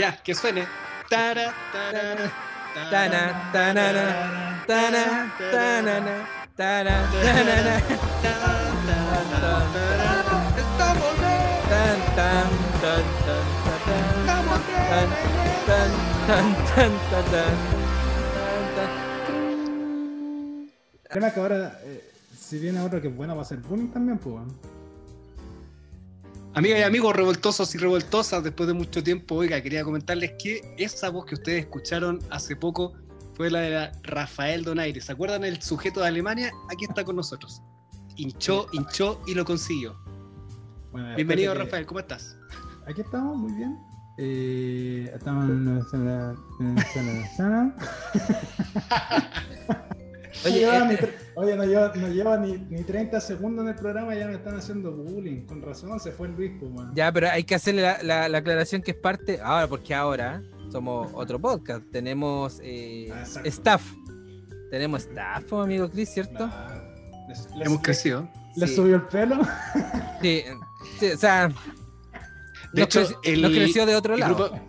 Ya, que suene. Tara, tarara, Tana, tanana, tana, tanana, tana, tanana, Estamos bien, tan, tan, tan, tan, tan, estamos tan, bien. tan, tan, tan, tan, tan, tan. El tema es que ahora, eh, si viene otro que es bueno, va a ser también, pues. Amigas y amigos revoltosos y revoltosas, después de mucho tiempo, oiga, quería comentarles que esa voz que ustedes escucharon hace poco fue la de la Rafael Donaire. ¿Se acuerdan el sujeto de Alemania? Aquí está con nosotros. Hinchó, hinchó y lo consiguió. Bueno, Bienvenido, que- Rafael, ¿cómo estás? Aquí estamos, muy bien. Eh, estamos en nuestra- en nuestra- Oye, No lleva eh, ni tre- Oye, no lleva, no lleva ni, ni 30 segundos en el programa y ya me están haciendo bullying. Con razón se fue el Luis, pues, man. Ya, pero hay que hacerle la, la- la aclaración que es parte. Ahora, porque ahora somos otro podcast. Tenemos eh, Ah, staff. Tenemos staff, pues, amigo Chris, ¿cierto? Nah. Les, les- Hemos crecido. Sí. subió el pelo. Sí, sí, o sea. De nos hecho, el- nos creció de otro El lado. grupo,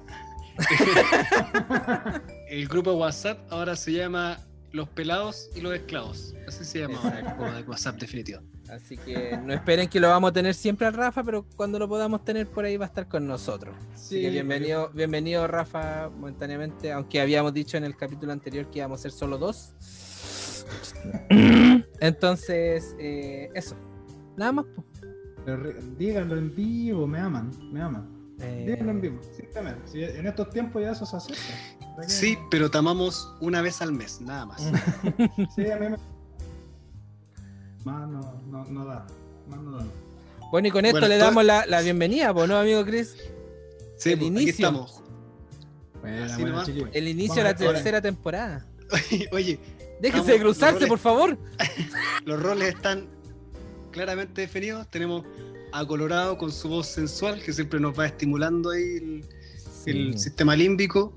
el grupo WhatsApp ahora se llama Los Pelados y los Esclavos. Así se llama ahora el grupo de WhatsApp definitivo. Así que no esperen que lo vamos a tener siempre al Rafa, pero cuando lo podamos tener por ahí va a estar con nosotros. Así que bienvenido, bienvenido Rafa momentáneamente, aunque habíamos dicho en el capítulo anterior que íbamos a ser solo dos. Entonces, eh, eso. Nada más. po. Díganlo en vivo, me aman, me aman. Eh, Díganlo en vivo, simplemente. Si en estos tiempos ya eso se acepta. Sí, pero te amamos una vez al mes, nada más. Sí, a mí me. Más no, no, no da. Más no da. Bueno, y con esto Bueno, le todo- damos la, la bienvenida, pues, ¿no, amigo Chris? Sí, El pues, aquí inicio. estamos. Buena, Así buena, nomás, chiquillos. El inicio de la tercera temporada. Oye, Déjense de cruzarse, roles. por favor. los roles están claramente definidos. Tenemos a Colorado con su voz sensual, que siempre nos va estimulando ahí el, el sistema límbico.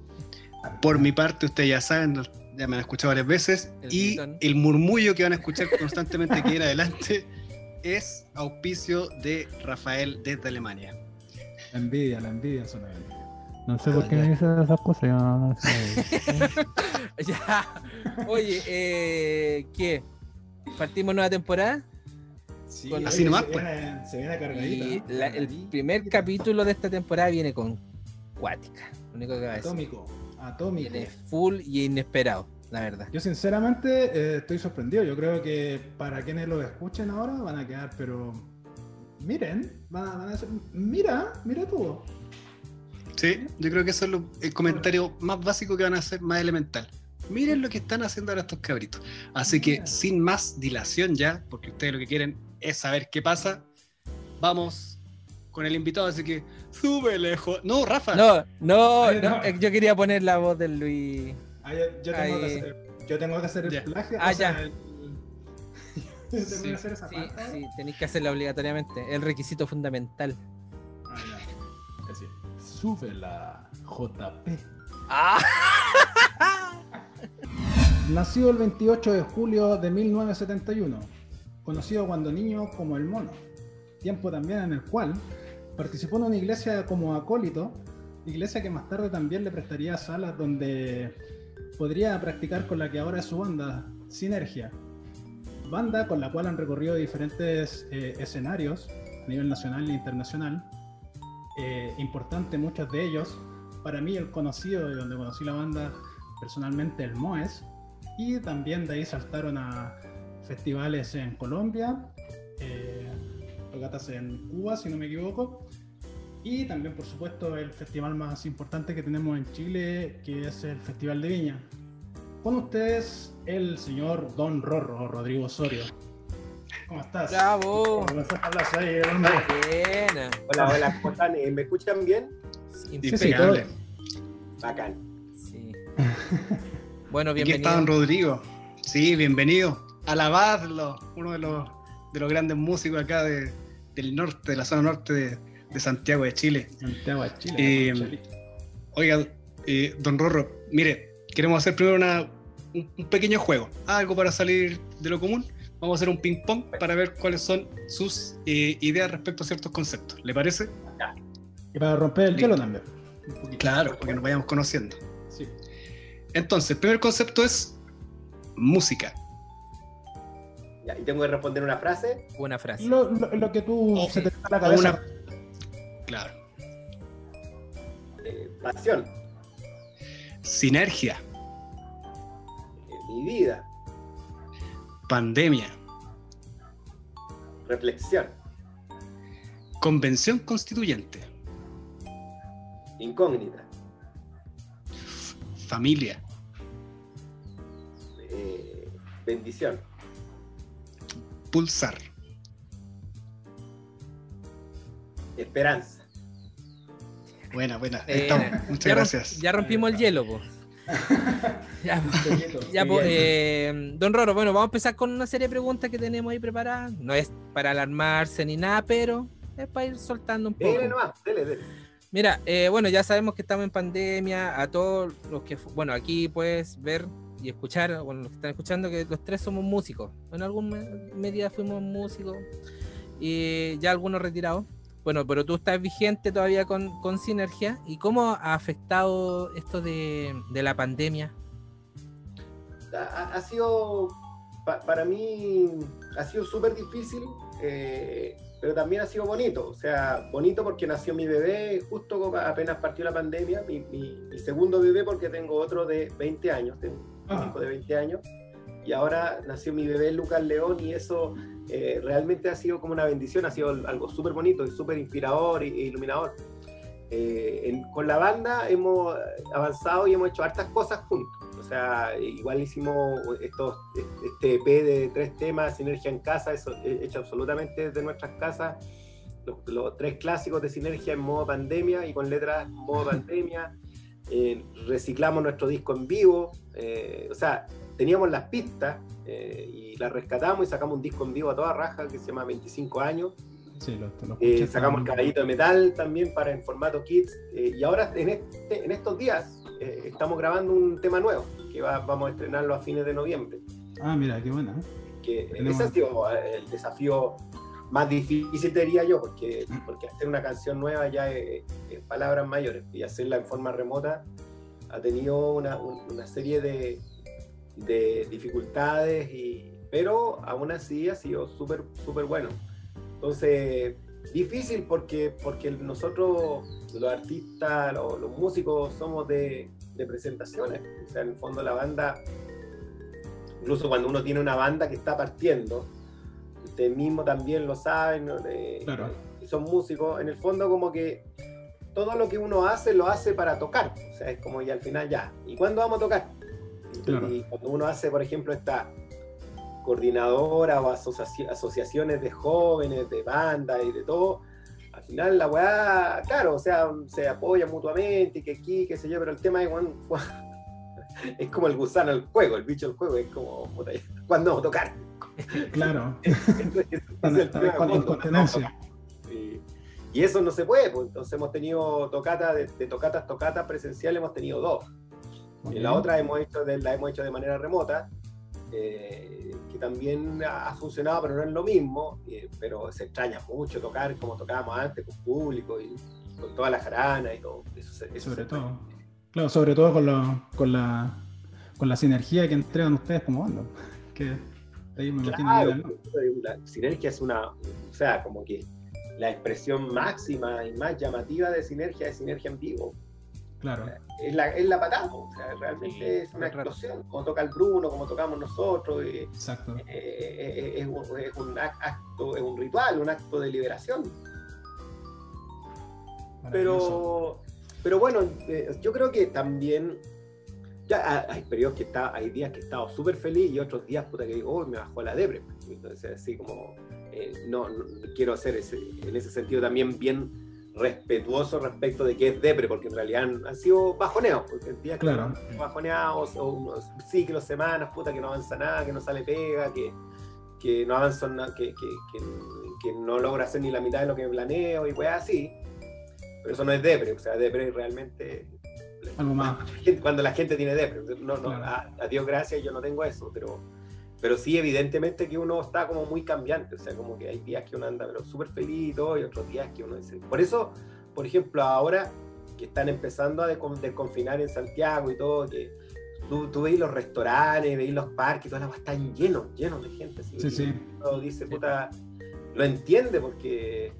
Por mi parte, ustedes ya saben, ya me han escuchado varias veces. El y gritón. el murmullo que van a escuchar constantemente que ir adelante es auspicio de Rafael desde Alemania. La envidia, la envidia son envidia. No sé Ah, por qué ya. me dices esas cosas, yo no sé. Ya. Oye, eh, ¿qué? ¿Partimos nueva temporada? Sí, Con- oye, Así nomás, se pues. viene, se viene Y cargadita. la- el primer capítulo de esta temporada viene con Cuática. Lo único que va a decir. Atómico, atómico. Viene full y inesperado, la verdad. Yo sinceramente eh, estoy sorprendido. Yo creo que para quienes lo escuchen ahora van a quedar, pero miren, van a, van a decir, mira, mira tú. Sí, yo creo que eso es lo- el comentario más básico que van a hacer, más elemental. Miren lo que están haciendo ahora estos cabritos. Así que Mira. sin más dilación ya, porque ustedes lo que quieren es saber qué pasa, vamos con el invitado. Así que sube lejos. No, Rafa. No, no, Ay, no, no. yo quería poner la voz del Luis. Yo, yo tengo, que hacer, yo tengo que hacer el plagio. Ah, o sea, ya. el- yo tengo Sí, que hacer esa Sí, parte sí, tenéis que hacerla obligatoriamente. El requisito fundamental. Ah, ya. Es decir, sube la JP. ¡Ah! Nació el 28 de julio de 1971, conocido cuando niño como el mono, tiempo también en el cual participó en una iglesia como acólito, iglesia que más tarde también le prestaría salas donde podría practicar con la que ahora es su banda, Sinergia, banda con la cual han recorrido diferentes eh, escenarios a nivel nacional e internacional, eh, importante muchos de ellos, para mí el conocido de donde conocí la banda personalmente el Moes, y también de ahí saltaron a festivales en Colombia, eh, tocatas en Cuba, si no me equivoco, y también, por supuesto, el festival más importante que tenemos en Chile, que es el Festival de Viña. Con ustedes, el señor Don Rorro, Rodrigo Osorio. ¿Cómo estás? ¡Bravo! ¿Cómo estás? Ahí. Buena. Hola, hola, ¿cómo están? Eh, ¿Me escuchan bien? Sí, sí, Impecable. todo- Bacán. Sí. Bueno, Aquí está bienvenido. don Rodrigo. Sí, bienvenido. Alabadlo, uno de los, de los grandes músicos acá de- del norte, de la zona norte de, de Santiago de Chile. Santiago de Chile. Eh, Chile. Oiga, eh, don Rorro, mire, queremos hacer primero una, un, un pequeño juego, algo para salir de lo común. Vamos a hacer un ping-pong para ver cuáles son sus eh, ideas respecto a ciertos conceptos. ¿Le parece? Y para romper el hielo también. Claro, porque nos vayamos conociendo. Sí. Entonces, el primer concepto es música. Ya, y tengo que responder una frase. Una frase. Lo, lo- lo que tú O- se te está a la cabeza. una- Claro. eh, pasión. Sinergia, eh, mi vida. pandemia, Reflexión. convención constituyente, Incógnita. familia, eh, bendición. Pulsar, Esperanza. Buena, buena. Ahí Eh, estamos. Muchas ya romp- gracias. Ya rompimos el hielo, po. ya, ya, po, eh, don Roro, bueno, vamos a empezar con una serie de preguntas que tenemos ahí preparadas. No es para alarmarse ni nada, pero es para ir soltando un poco. Dele nomás, dele, dele. Mira, eh, bueno, ya sabemos que estamos en pandemia. A todos los que, bueno, aquí puedes ver y escuchar, bueno, los que están escuchando, que los tres somos músicos. En algún me- medida fuimos músicos y ya algunos retirados. Bueno, pero tú estás vigente todavía con, con Sinergia. ¿Y cómo ha afectado esto de, de la pandemia? ha, sido, pa- para mí, ha sido súper difícil, eh, pero también ha sido bonito. O sea, bonito porque nació mi bebé justo apenas partió la pandemia, mi, segundo bebé porque tengo otro de 20 años, Ah. hijo de 20 años, y ahora nació mi bebé Lucas León y eso eh, realmente ha sido como una bendición, ha sido algo súper bonito y súper inspirador e iluminador. Eh, en- con la banda hemos avanzado y hemos hecho hartas cosas juntos. O sea, igual hicimos estos, este EP de tres temas, Sinergia en Casa, eso he hecho absolutamente desde nuestras casas. Los, los tres clásicos de Sinergia en modo pandemia y con letras en modo pandemia. Eh, reciclamos nuestro disco en vivo. eh, o sea, teníamos las pistas eh, y las rescatamos y sacamos un disco en vivo a toda raja que se llama 25 años. Sí, lo, lo escuché, sacamos el caballito de metal también para en formato kids. y ahora en, este- en estos días estamos grabando un tema nuevo que va- vamos a estrenarlo a fines de noviembre. Ah, mira, qué buena. Que ese ha sido el desafío más difícil, diría yo, porque, porque hacer una canción nueva ya es, es palabras mayores y hacerla en forma remota ha tenido una, un- una serie de, de dificultades, y, pero aún así ha sido súper, súper bueno. Entonces, difícil porque, porque nosotros, los artistas, los, los músicos, somos de, de presentaciones. O sea, en el fondo la banda, incluso cuando uno tiene una banda que está partiendo, ustedes mismos también lo saben. Eh, Claro. y son músicos, en el fondo como que todo lo que uno hace lo hace para tocar. O sea, es como ya al final ya. ¿Y cuándo vamos a tocar? Y, Claro. y cuando uno hace, por ejemplo, esta coordinadora o asoci- asociaciones de jóvenes, de bandas y de todo, al final la weá, claro, o sea, se apoya mutuamente y que aquí, qué sé yo, pero el tema es, weón, es como el gusano del juego, el bicho del juego, es como, ¿cuándo vamos a tocar? Claro. Y, eso no se puede, pues entonces hemos tenido tocatas, de, de tocatas, tocatas presenciales, hemos tenido dos. Y la otra hemos hecho de, la hemos hecho de manera remota, eh, que también ha, funcionado, pero no es lo mismo, eh, pero se extraña mucho tocar como tocábamos antes, con público y con toda la jarana y todo. Eso, se- eso Sobre se- todo. Claro, sobre todo con, lo- con, la, con la sinergia que entregan ustedes como banda. Que ahí me imagino Claro, sinergia es una, o sea, como que la expresión máxima y más llamativa de sinergia es sinergia en vivo. Claro. es la, es la patada, o sea, realmente Sí, es una explosión, como toca el Bruno, como tocamos nosotros, eh, Exacto. eh, eh, es, un, es un ac- acto, es un ritual, un acto de liberación. Pero, pero bueno, eh, yo creo que también ya ha- hay periodos que está, hay días que he estado súper feliz y otros días puta que digo, "Oh, me bajó la depre. Entonces, así como, eh, no, no- quiero ser ese, en ese sentido también bien respetuoso respecto de qué es depre, porque en realidad han, han sido bajoneos, porque el día que Claro. uno bajoneados o unos ciclos, semanas, puta, que no avanza nada, que no sale pega, que, que no avanza nada, que, que, que, que no logra hacer ni la mitad de lo que planeo y pues así. Pero eso no es depre, o sea, depre realmente Algo más. cuando la gente tiene depre. No, no, Claro. a, a Dios gracias yo no tengo eso, pero, pero sí evidentemente que uno está como muy cambiante, o sea, como que hay días que uno anda súper feliz y todo, y otros días que uno dice... Por eso, por ejemplo, ahora que están empezando a desconfinar en Santiago y todo, que tú, tú veis los restaurantes, veis los parques, todas las están llenos, llenos de gente. sí, sí. dice, puta, lo entiende porque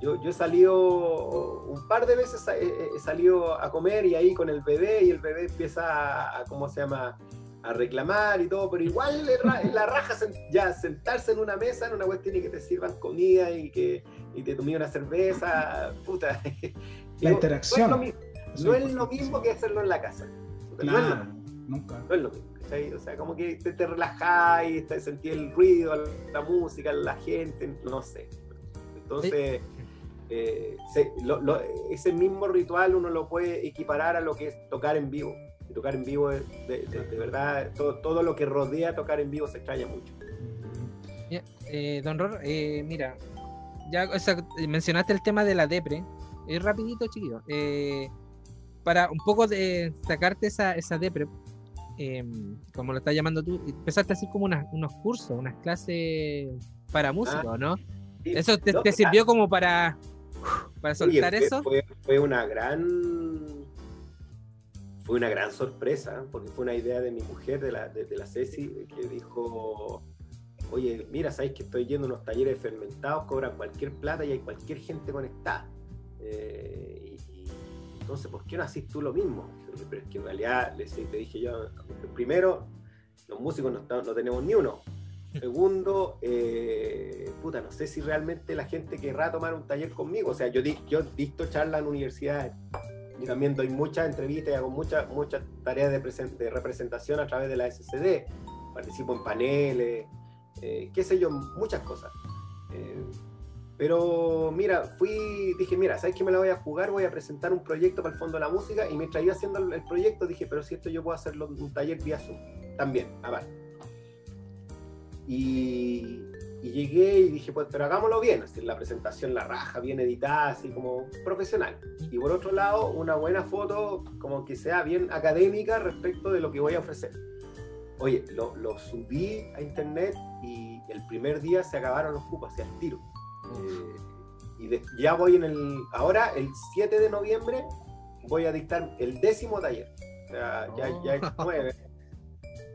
yo, yo he salido un par de veces, he, salido a comer y ahí con el bebé y el bebé empieza a, ¿cómo se llama? a reclamar y todo, pero igual la raja ya sentarse en una mesa en una cuestión y que te sirvan comida y que y te tomé una cerveza, puta. La interacción. No es lo mismo, que hacerlo en la casa. no es lo mismo. Nunca. No es lo mismo. O sea, como que te, te relajáis, te sentís el ruido, la música, la gente, no sé. Entonces, eh, ese mismo ritual uno lo puede equiparar a lo que es tocar en vivo. Y tocar en vivo, de, de, verdad, todo, todo, lo que rodea tocar en vivo se extraña mucho. Eh, don Ror, eh, mira, ya mencionaste el tema de la depre. Es rapidito, chiquillo. Eh, para un poco de sacarte esa, esa depre, em, como lo estás llamando tú, empezaste a hacer como unos cursos, unas clases para músicos, ah, ¿no? ¿Eso te, sirvió como para, para soltar eso? Fue, una gran fue una gran sorpresa, porque fue una idea de mi mujer, de la, de la Ceci, que dijo, oye, mira, sabéis que estoy yendo a unos talleres fermentados, cobran cualquier plata y hay cualquier gente conectada. Eh, y, entonces, ¿por qué no haces tú lo mismo? Pero es que en realidad, te dije yo, primero, los músicos no, no tenemos ni uno. Segundo, eh, puta, no sé si realmente la gente querrá tomar un taller conmigo. O sea, yo, yo visto charlas en universidades y también doy muchas entrevistas y hago muchas, muchas tareas de, representación a través de la SCD. Participo en paneles, eh, qué sé yo, muchas cosas. Eh, pero mira, fui, dije, mira, ¿sabes qué me la voy a jugar? Voy a presentar un proyecto para el Fondo de la Música y mientras iba haciendo el, proyecto dije, pero si esto yo puedo hacerlo un taller vía Zoom, también, a Y, llegué y dije, pues, pero hagámoslo bien, así, la presentación, la raja, bien editada, así como profesional. Y por otro lado, una buena foto, como que sea bien académica respecto de lo que voy a ofrecer. Oye, lo, lo subí a internet y el primer día se acabaron los cupos, hacia el tiro. Eh, y ya voy en el. Ahora, el 7 de noviembre, voy a dictar el décimo taller. O sea, ya, ya hecho oh. nueve.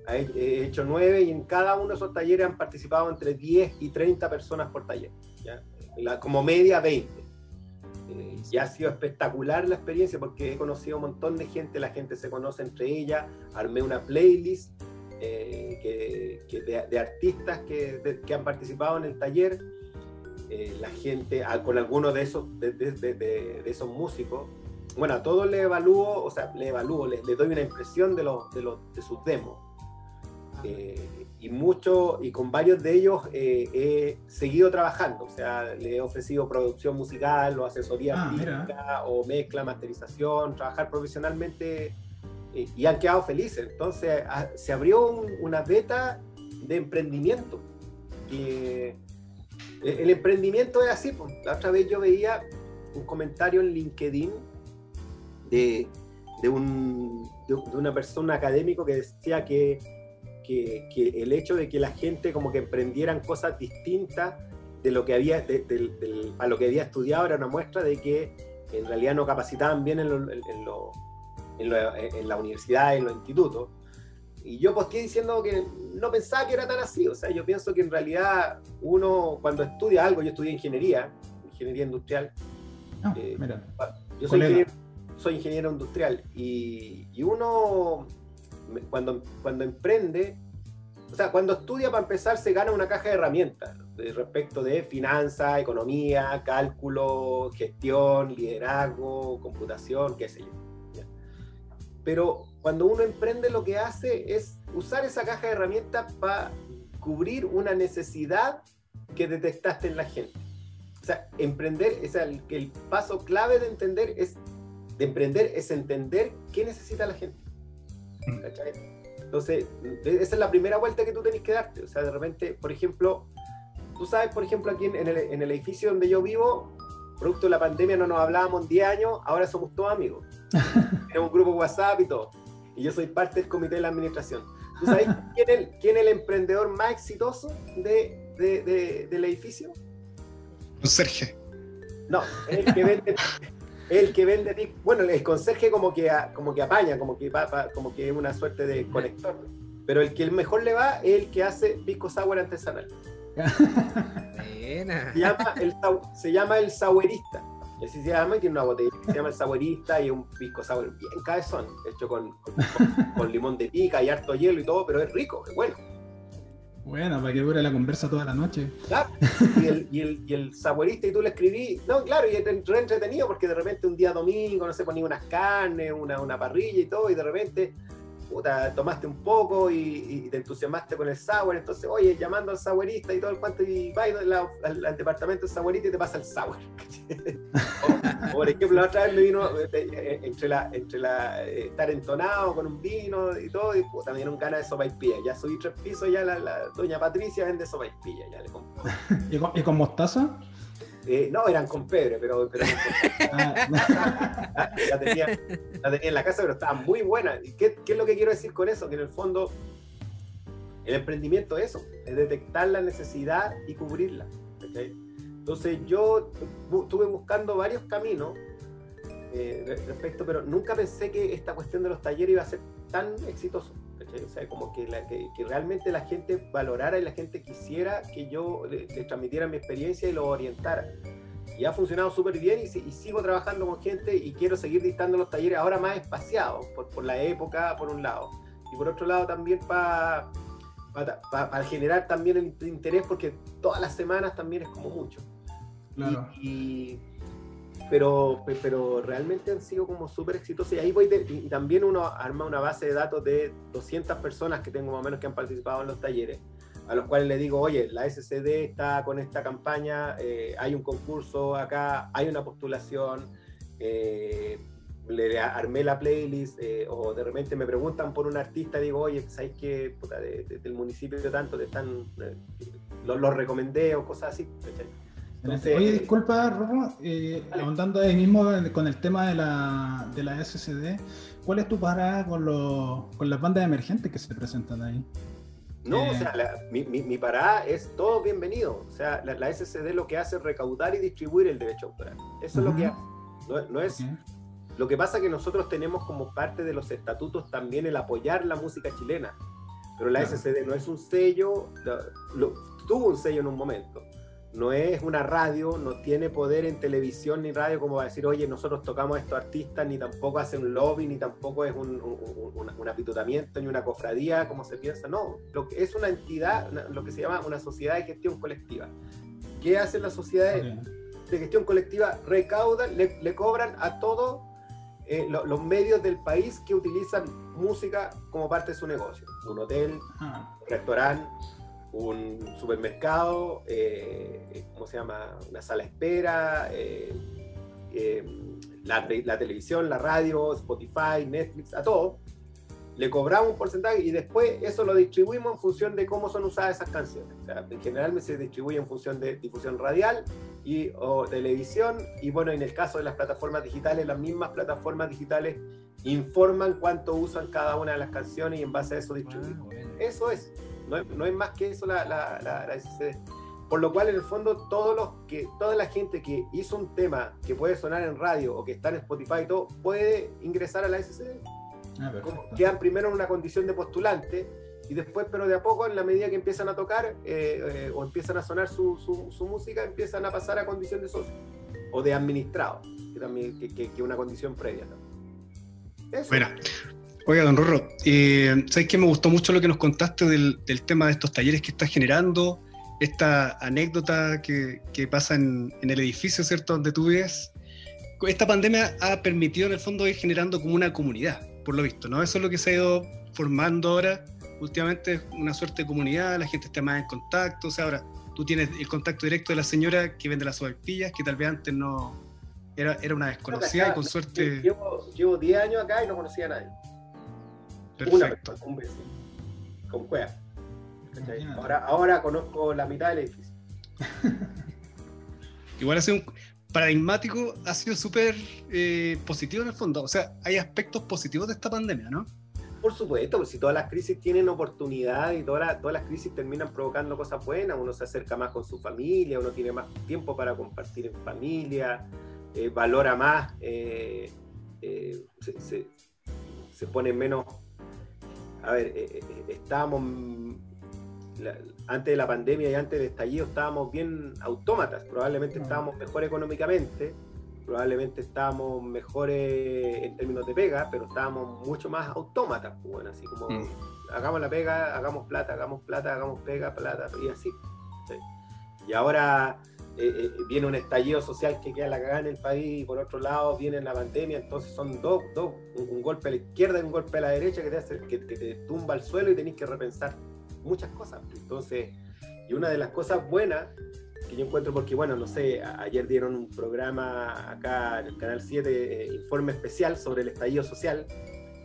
He hecho nueve y en cada uno de esos talleres han participado entre 10 y 30 personas por taller. ¿ya? como media 20. Eh, y ha sido espectacular la experiencia porque he conocido un montón de gente, la gente se conoce entre ellas, armé una playlist eh, que, de, artistas que, que, han participado en el taller, eh, la gente, con algunos de esos, de, de, esos músicos, bueno, a todos les evalúo, o sea, les evalúo, les, doy una impresión de, de, los, de sus demos. Eh, y mucho, y con varios de ellos he seguido trabajando, o sea, le he ofrecido producción musical o asesoría ah, o mezcla, masterización, trabajar profesionalmente y han quedado felices. Entonces se abrió una beta de emprendimiento. Eh, el emprendimiento es así. Pues. La otra vez yo veía un comentario en LinkedIn de, de, un, de, una persona académico que decía que, que, el hecho de que la gente como que emprendieran cosas distintas de lo que había, a lo que había estudiado era una muestra de que en realidad no capacitaban bien en lo, en lo en, la universidad, en los institutos. Y yo posteé diciendo que no pensaba que era tan así. O sea, yo pienso que en realidad uno cuando estudia algo, yo estudié ingeniería, ingeniería industrial. Ah, eh, yo soy ingeniero, soy ingeniero, industrial y, y, uno cuando, cuando emprende, o sea, cuando estudia para empezar se gana una caja de herramientas respecto de finanzas, economía, cálculo, gestión, liderazgo, computación, qué sé yo pero cuando uno emprende lo que hace es usar esa caja de herramientas para cubrir una necesidad que detectaste en la gente. O sea, emprender, es el, el paso clave de entender es, de emprender es entender qué necesita la gente. Entonces, esa es la primera vuelta que tú tenés que darte. O sea, de repente, por ejemplo, tú sabes, por ejemplo, aquí en el, en el edificio donde yo vivo, producto de la pandemia no nos hablábamos en 10 años, ahora somos todos amigos. Tenemos un grupo WhatsApp y todo. Y yo soy parte del comité de la administración. ¿Tú sabes quién es, quién es el emprendedor más exitoso de, de, del edificio? Sergio. No, es el que vende, El que vende, bueno, el conserje como que, como que apaña, como que, como que es una suerte de conector. Pero el que el mejor le va es el que hace pisco sour artesanal. Se llama el, se llama el sauerista. Así se llama y tiene una botella que se llama el saborista y un pisco sour bien cabezón, hecho con, con, limón de pica y harto hielo y todo, pero es rico, es bueno. Bueno, para que dure la conversa toda la noche. Claro, y el, y el, y el saborista y tú le escribí, no, claro, y es entretenido porque de repente un día domingo, no sé, ponía unas carnes, una, una parrilla y todo, y de repente tomaste un poco y, te entusiasmaste con el sour, entonces, oye, llamando al sourista y todo el cuanto, y va al, departamento del sourista y te pasa el sour. por ejemplo, la otra vez me vino eh, eh, entre la, entre la eh, estar entonado con un vino y todo, y puta, me dieron ganas de sopa y pilla. Ya subí tres pisos, ya la, doña Patricia vende sopa y pilla, ya le compré. ¿Y con mostaza? Eh, no, eran con pero, ah. la, tenía, en la casa, pero estaban muy buenas. ¿Y qué, es lo que quiero decir con eso? Que en el fondo el emprendimiento es eso, es detectar la necesidad y cubrirla. Entonces yo estuve buscando varios caminos eh, respecto, pero nunca pensé que esta cuestión de los talleres iba a ser tan exitoso. O sea, como que, realmente la gente valorara y la gente quisiera que yo le, transmitiera mi experiencia y lo orientara. Y ha funcionado súper bien y, sigo trabajando con gente y quiero seguir dictando los talleres ahora más espaciados, por, la época, por un lado. Y por otro lado también para para generar también el interés, porque todas las semanas también es como mucho. Claro. y pero, pero realmente han sido como súper exitosos y ahí voy y también uno arma una base de datos de 200 personas que tengo más o menos que han participado en los talleres a los cuales le digo, oye, la SCD está con esta campaña, eh, hay un concurso acá, hay una postulación, eh, le armé la playlist, eh, o de repente me preguntan por un artista, digo, oye, ¿sabes qué? del municipio de tanto te están, los lo recomendé o cosas así. Oye, disculpa, Rorro, eh, ahondando ahí mismo con el tema de la, de la SCD, ¿cuál es tu parada con, con las bandas emergentes que se presentan ahí? No, o eh, sea, mi, mi, parada es todo bienvenido. O sea, la, la, SCD lo que hace es recaudar y distribuir el derecho autoral. Eso es lo que hace. No, es. Lo que pasa es que nosotros tenemos como parte de los estatutos también el apoyar la música chilena. Pero la SCD no es un sello, tuvo un sello en un momento no es una radio, no tiene poder en televisión ni radio como va a decir, oye, nosotros tocamos a estos artistas, ni tampoco hace un lobby, ni tampoco es un, un, apitutamiento, ni una cofradía, como se piensa, no, lo que es una entidad, lo que se llama una sociedad de gestión colectiva. ¿Qué hacen las sociedades de gestión colectiva? Recaudan, le, cobran a todos eh, los medios del país que utilizan música como parte de su negocio. Un hotel, un restaurante, un supermercado, eh, ¿cómo se llama? Una sala de espera, eh, eh, la, televisión, la radio, Spotify, Netflix, a todo. Le cobramos un porcentaje y después eso lo distribuimos en función de cómo son usadas esas canciones. en general se distribuye en función de difusión radial y, o televisión y bueno, en el caso de las plataformas digitales, las mismas plataformas digitales informan cuánto usan cada una de las canciones y en base a eso distribuimos. Ah, eso es. No, es más que eso la, la, la, SCD. Por lo cual, en el fondo, todos los que, toda la gente que hizo un tema que puede sonar en radio o que está en Spotify y todo, puede ingresar a la SCD. Ah, quedan primero en una condición de postulante y después, pero de a poco, en la medida que empiezan a tocar eh, eh, o empiezan a sonar su, su, música, empiezan a pasar a condición de socio o de administrado, que también que, que, una condición previa. Eso. Oiga, don Rorro, eh, ¿sabes que me gustó mucho lo que nos contaste del, tema de estos talleres que estás generando? Esta anécdota que, pasa en, el edificio, ¿cierto?, donde tú vives. Esta pandemia ha permitido en el fondo ir generando como una comunidad, por lo visto, ¿no? Eso es lo que se ha ido formando ahora. Últimamente una suerte de comunidad, la gente está más en contacto. O sea, ahora tú tienes el contacto directo de la señora que vende las sopaipillas, que tal vez antes no era, era una desconocida y con suerte. Llevo 10 años acá y no conocía a nadie. Perfecto. Una un vecino, con cueva. Ahora, ahora conozco la mitad del edificio. Igual ha sido un paradigmático, ha sido súper eh, positivo en el fondo. O sea, hay aspectos positivos de esta pandemia, ¿no? Por supuesto, pues si todas las crisis tienen oportunidad y todas, todas las crisis terminan provocando cosas buenas, uno se acerca más con su familia, uno tiene más tiempo para compartir en familia, eh, valora más, se, pone menos... A ver, estábamos antes de la pandemia y antes del estallido estábamos bien autómatas, probablemente estábamos mejor económicamente, probablemente estábamos mejores en términos de pega, pero estábamos mucho más autómatas, pues, bueno, así como mm. hagamos la pega, hagamos plata, hagamos plata, hagamos pega, plata, y así. Y ahora eh, eh, viene un estallido social que queda la cagada en el país, y por otro lado viene la pandemia, entonces son dos, dos un, golpe a la izquierda y un golpe a la derecha que te, hace, que, te tumba al suelo y tenés que repensar muchas cosas. Entonces, y una de las cosas buenas que yo encuentro, porque bueno, no sé, ayer dieron un programa acá en el Canal 7, eh, informe especial sobre el estallido social,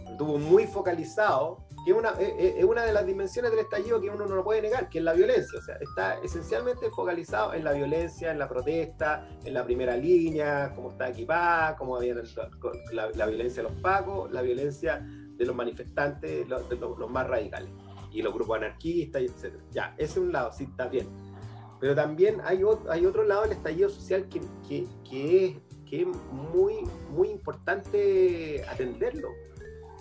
estuvo muy focalizado, que es una, eh, eh, es una de las dimensiones del estallido que uno no lo puede negar, que es la violencia, o sea, está esencialmente focalizado en la violencia, en la protesta, en la primera línea, cómo está equipada, cómo había la, la, violencia de los pacos, la violencia de los manifestantes, los, los más radicales y los grupos anarquistas, etc. Ya, ese es un lado, sí, está bien. Pero también hay, otro, hay otro lado del estallido social que, que, que es, que es muy, muy importante atenderlo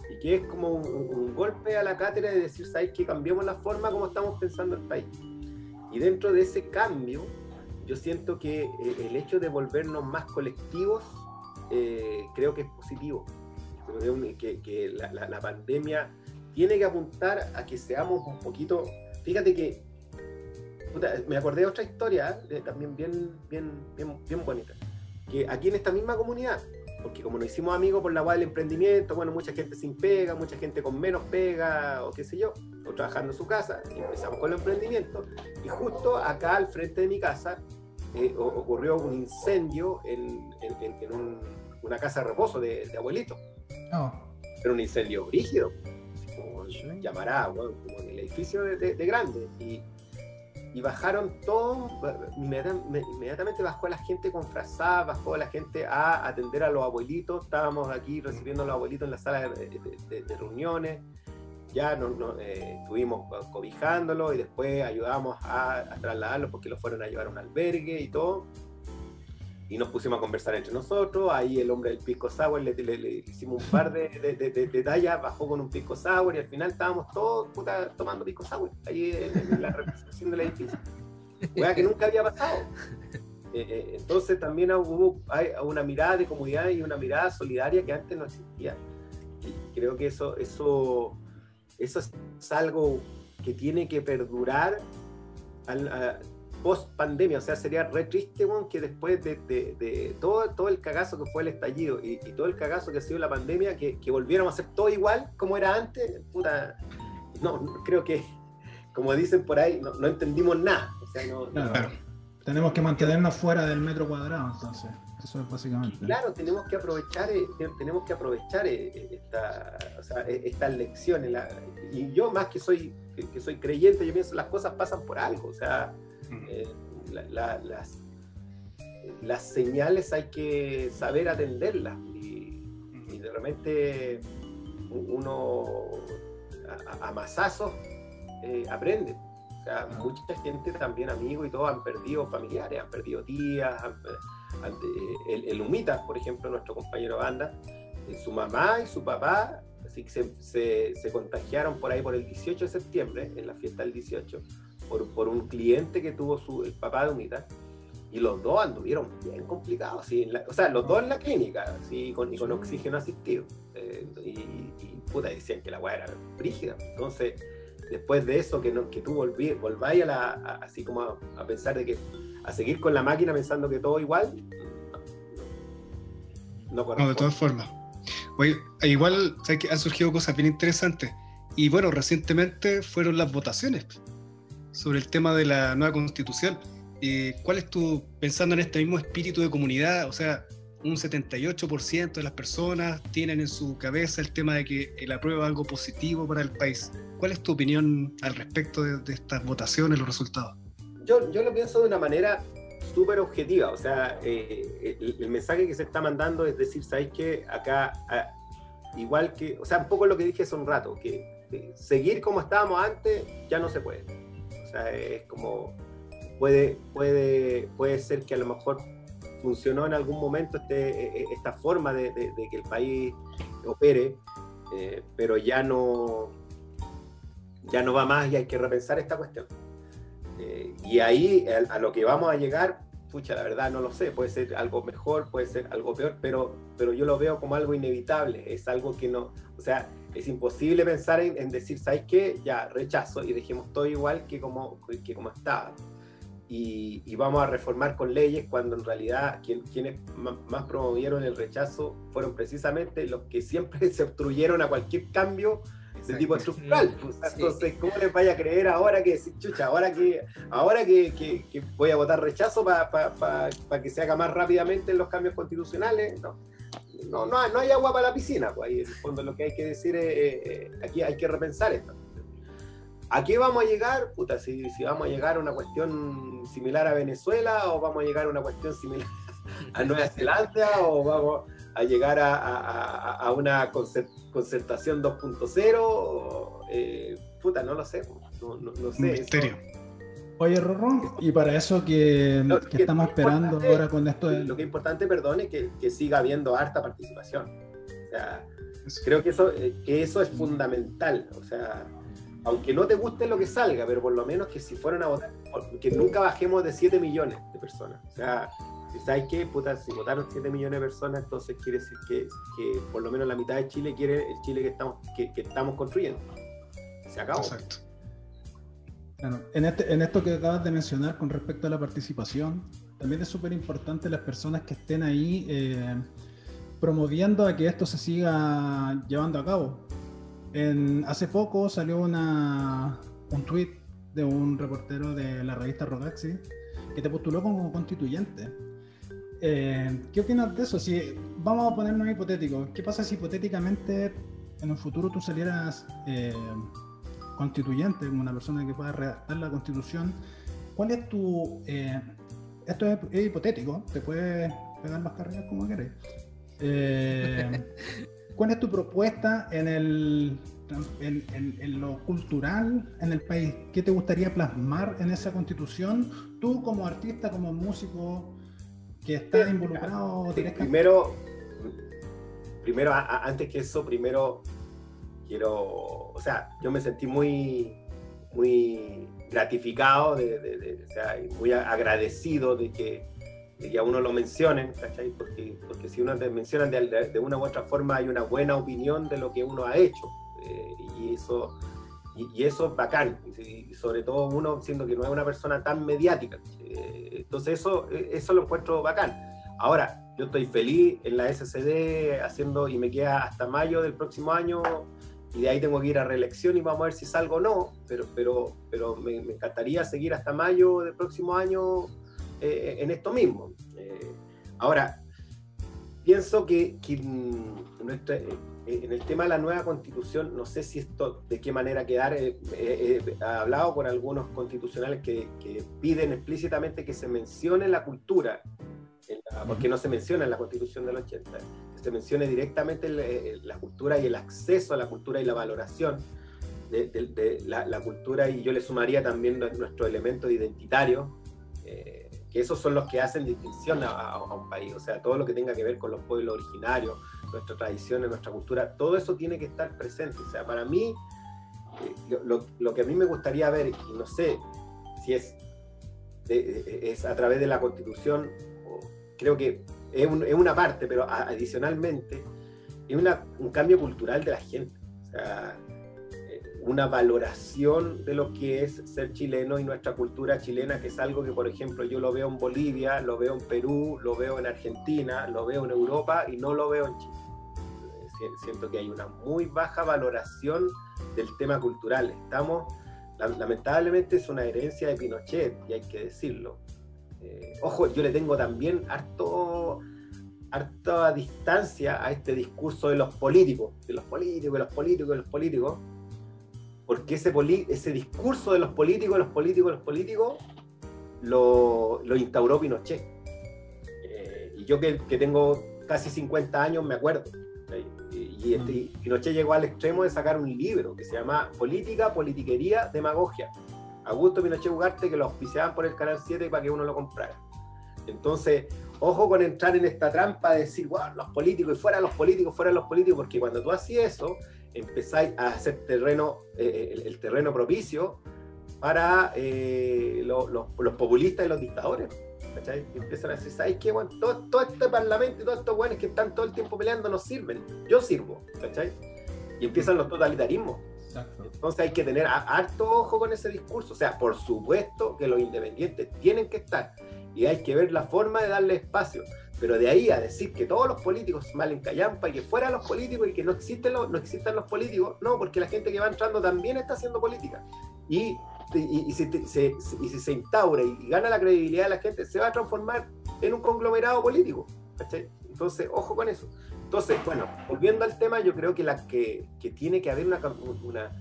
y que es como un, golpe a la cátedra de decir, ¿sabes que cambiamos la forma como estamos pensando el país? Y dentro de ese cambio, yo siento que eh, el hecho de volvernos más colectivos, eh, creo que es positivo. Que, la, pandemia tiene que apuntar a que seamos un poquito. Fíjate que. me acordé de otra historia, eh, también bien, bien, bien, bien bonita. Que aquí en esta misma comunidad, porque como nos hicimos amigos por la guay del emprendimiento, bueno, mucha gente sin pega, mucha gente con menos pega, o qué sé yo, o trabajando en su casa, y empezamos con el emprendimiento. Y justo acá al frente de mi casa eh, ocurrió un incendio en, en, una casa de reposo de, de abuelito. Oh. Era un incendio rígido llamará, como en el edificio de, grande. Y, bajaron todo, inmediatamente bajó la gente con frazada, bajó la gente a atender a los abuelitos, estábamos aquí recibiendo a los abuelitos en la sala de, reuniones, ya no, eh, estuvimos cobijándolos y después ayudamos a, a trasladarlos porque los fueron a llevar a un albergue y todo y nos pusimos a conversar entre nosotros. Ahí el hombre del pisco sour le, le, hicimos un par de, de, bajó con un pisco sour y al final estábamos todos tomando pisco sour ahí en, la representación del edificio. Wea que nunca había pasado. Eh, eh, entonces también hubo hay una mirada de comunidad y una mirada solidaria que antes no existía. Y creo que eso, eso, eso es algo que tiene que perdurar post pandemia, o sea, sería re triste que después de, todo, todo el cagazo que fue el estallido y, todo el cagazo que ha sido la pandemia, que, volviéramos a hacer todo igual como era antes, puta, no, creo que, como dicen por ahí, no, entendimos nada. O sea, no, Tenemos que mantenernos fuera del metro cuadrado, entonces. Eso es básicamente. Claro, tenemos que aprovechar, eh, tenemos que aprovechar eh, esta, o sea, e, estas lecciones. y yo más que soy, que, soy creyente, yo pienso las cosas pasan por algo. O sea, eh, las, las señales hay que saber atenderlas y, de repente uno a, a masazos eh, aprende. O sea, mucha gente también, amigos y todos, han perdido familiares, han perdido tías, el, el, Humita, por ejemplo, nuestro compañero banda, eh, su mamá y su papá así que se, se, se, contagiaron por ahí por el 18 de septiembre, en la fiesta del 18, por, un cliente que tuvo su, el papá de Unita, y los dos anduvieron bien complicados, o sea, los dos en la clínica, ¿sí? con, y con oxígeno asistido, eh, y, puta, decían que la weá era brígida, entonces después de eso, que, no, que tú volví, volváis a la, así como a, pensar de que, a seguir con la máquina pensando que todo igual, no, no, no de todas formas. Oye, igual, ¿sabes que han surgido cosas bien interesantes? Y bueno, recientemente fueron las votaciones sobre el tema de la nueva constitución. y ¿Cuál es tu, pensando en este mismo espíritu de comunidad, o sea, un 78% de las personas tienen en su cabeza el tema de que el aprueba algo positivo para el país. ¿Cuál es tu opinión al respecto de, estas votaciones, los resultados? Yo, yo lo pienso de una manera súper objetiva, o sea, eh, el, mensaje que se está mandando es decir, ¿sabéis que acá, igual que, o sea, un poco lo que dije hace un rato, que seguir como estábamos antes ya no se puede. Sea, es como, puede, puede, puede ser que a lo mejor funcionó en algún momento este, e, e, esta forma de, que el país opere, eh, pero ya no, ya no va más y hay que repensar esta cuestión. Eh, y ahí a, lo que vamos a llegar, pucha, la verdad no lo sé, puede ser algo mejor, puede ser algo peor, pero, pero yo lo veo como algo inevitable, es algo que no, o sea, es imposible pensar en, decir, ¿sabes qué? Ya, rechazo y dejemos todo igual que como, que como estaba y, vamos a reformar con leyes cuando en realidad quienes más promovieron el rechazo fueron precisamente los que siempre se obstruyeron a cualquier cambio de tipo estructural. Entonces, ¿cómo les vaya a creer ahora que, chucha, ahora que, ahora que, voy a votar rechazo para que se haga más rápidamente los cambios constitucionales? No. No, no, hay agua para la piscina, pues ahí en el fondo lo que hay que decir es, eh, eh, aquí hay que repensar esto. ¿A qué vamos a llegar? Puta, si, vamos a llegar a una cuestión similar a Venezuela o vamos a llegar a una cuestión similar a Nueva Zelanda o vamos a llegar a, una concertación 2.0. Eh, puta, no lo sé. No, no, sé. Misterio. Oye, Rorrón, y para eso que, estamos esperando ahora con esto Lo que es importante, perdón, es que, siga habiendo harta participación. O sea, creo que eso, eh, que eso es fundamental. O sea, aunque no te guste lo que salga, pero por lo menos que si fueran a votar, que nunca bajemos de 7 millones de personas. O sea, ¿sabes qué? Puta, si votaron 7 millones de personas, entonces quiere decir que, que por lo menos la mitad de Chile quiere el Chile que estamos, que, estamos construyendo. Se acabó. Exacto. En, este, en esto que acabas de mencionar con respecto a la participación, también es súper importante las personas que estén ahí eh, promoviendo a que esto se siga llevando a cabo hace poco salió una, un tweet de un reportero de la revista Rodaxi que te postuló como constituyente. Eh, ¿Qué opinas de eso? Si vamos a ponernos hipotético, ¿qué pasa si hipotéticamente en un futuro tú salieras eh, constituyente, como una persona que pueda redactar la constitución? ¿Cuál es tu... Eh, esto es, hipotético, te puedes pegar las carreras como quieres. ¿Cuál es tu propuesta en, el, en, lo cultural en el país? ¿Qué te gustaría plasmar en esa constitución? Tú como artista, como músico que está involucrado Primero, primero antes que eso, primero quiero, o sea, yo me sentí muy, muy gratificado, de, o sea, muy agradecido de que y a uno lo mencionen, ¿cachai? Porque, porque si uno te mencionan de, de, una u otra forma hay una buena opinión de lo que uno ha hecho. Eh, y eso y, eso es bacán, sobre todo uno siendo que no es una persona tan mediática. Eh, entonces eso, eso lo encuentro bacán. Ahora, yo estoy feliz en la SCD haciendo y me queda hasta mayo del próximo año y de ahí tengo que ir a reelección y vamos a ver si salgo o no, pero, pero, pero me, encantaría seguir hasta mayo del próximo año eh, en esto mismo. Eh, ahora, pienso que, eh, en el tema de la nueva constitución, no sé si esto de qué manera quedar. he hablado con algunos constitucionales que, piden explícitamente que se mencione la cultura, porque no se menciona en la constitución del 80, que se mencione directamente la, cultura y el acceso a la cultura y la valoración. De, la, cultura y yo le sumaría también nuestro elemento identitario, que esos son los que hacen distinción a, un país, o sea, todo lo que tenga que ver con los pueblos originarios, nuestras tradiciones, nuestra cultura, todo eso tiene que estar presente. O sea, para mí, eh, lo, que a mí me gustaría ver, y no sé si es, es a través de la constitución, creo que es, es una parte, pero adicionalmente es una, un cambio cultural de la gente. O sea, una valoración de lo que es ser chileno y nuestra cultura chilena, que es algo que, por ejemplo, yo lo veo en Bolivia, lo veo en Perú, lo veo en Argentina, lo veo en Europa y no lo veo en Chile. Siento que hay una muy baja valoración del tema cultural. Estamos, lamentablemente, es una herencia de Pinochet, y hay que decirlo. Eh, ojo, yo le tengo también harto harta distancia a este discurso de los políticos, de los políticos, de los políticos, de los políticos, porque ese, ese discurso de los políticos, los políticos, los políticos, lo, instauró Pinochet. Eh, y yo que, tengo casi 50 años me acuerdo. Y, este, mm. Pinochet llegó al extremo de sacar un libro que se llama Política, Politiquería, Demagogia. Augusto Pinochet Ugarte, que lo auspiciaban por el Canal 7 para que uno lo comprara. Entonces, ojo con entrar en esta trampa de decir, wow, los políticos y fuera los políticos, fuera los políticos, porque cuando tú haces eso, empezáis a hacer terreno, eh, el, el, terreno propicio para eh, lo, lo, los populistas y los dictadores. ¿cachai? Y empiezan a decir, ¿sabes qué? Bueno, todo, todo, este parlamento y todos estos buenos que están todo el tiempo peleando no sirven. Yo sirvo, ¿cachai? Y empiezan los totalitarismos. Exacto. Entonces hay que tener harto ojo con ese discurso. O sea, por supuesto que los independientes tienen que estar y hay que ver la forma de darle espacio. Pero de ahí a decir que todos los políticos en callampa y que fuera los políticos y que no existen los, no existan los políticos, no, porque la gente que va entrando también está haciendo política. Y, y, y, si, se, y si se instaura y gana la credibilidad de la gente, se va a transformar en un conglomerado político. ¿cachai? Entonces, ojo con eso. Entonces, bueno, volviendo al tema, yo creo que, la, que, que tiene que haber una, una,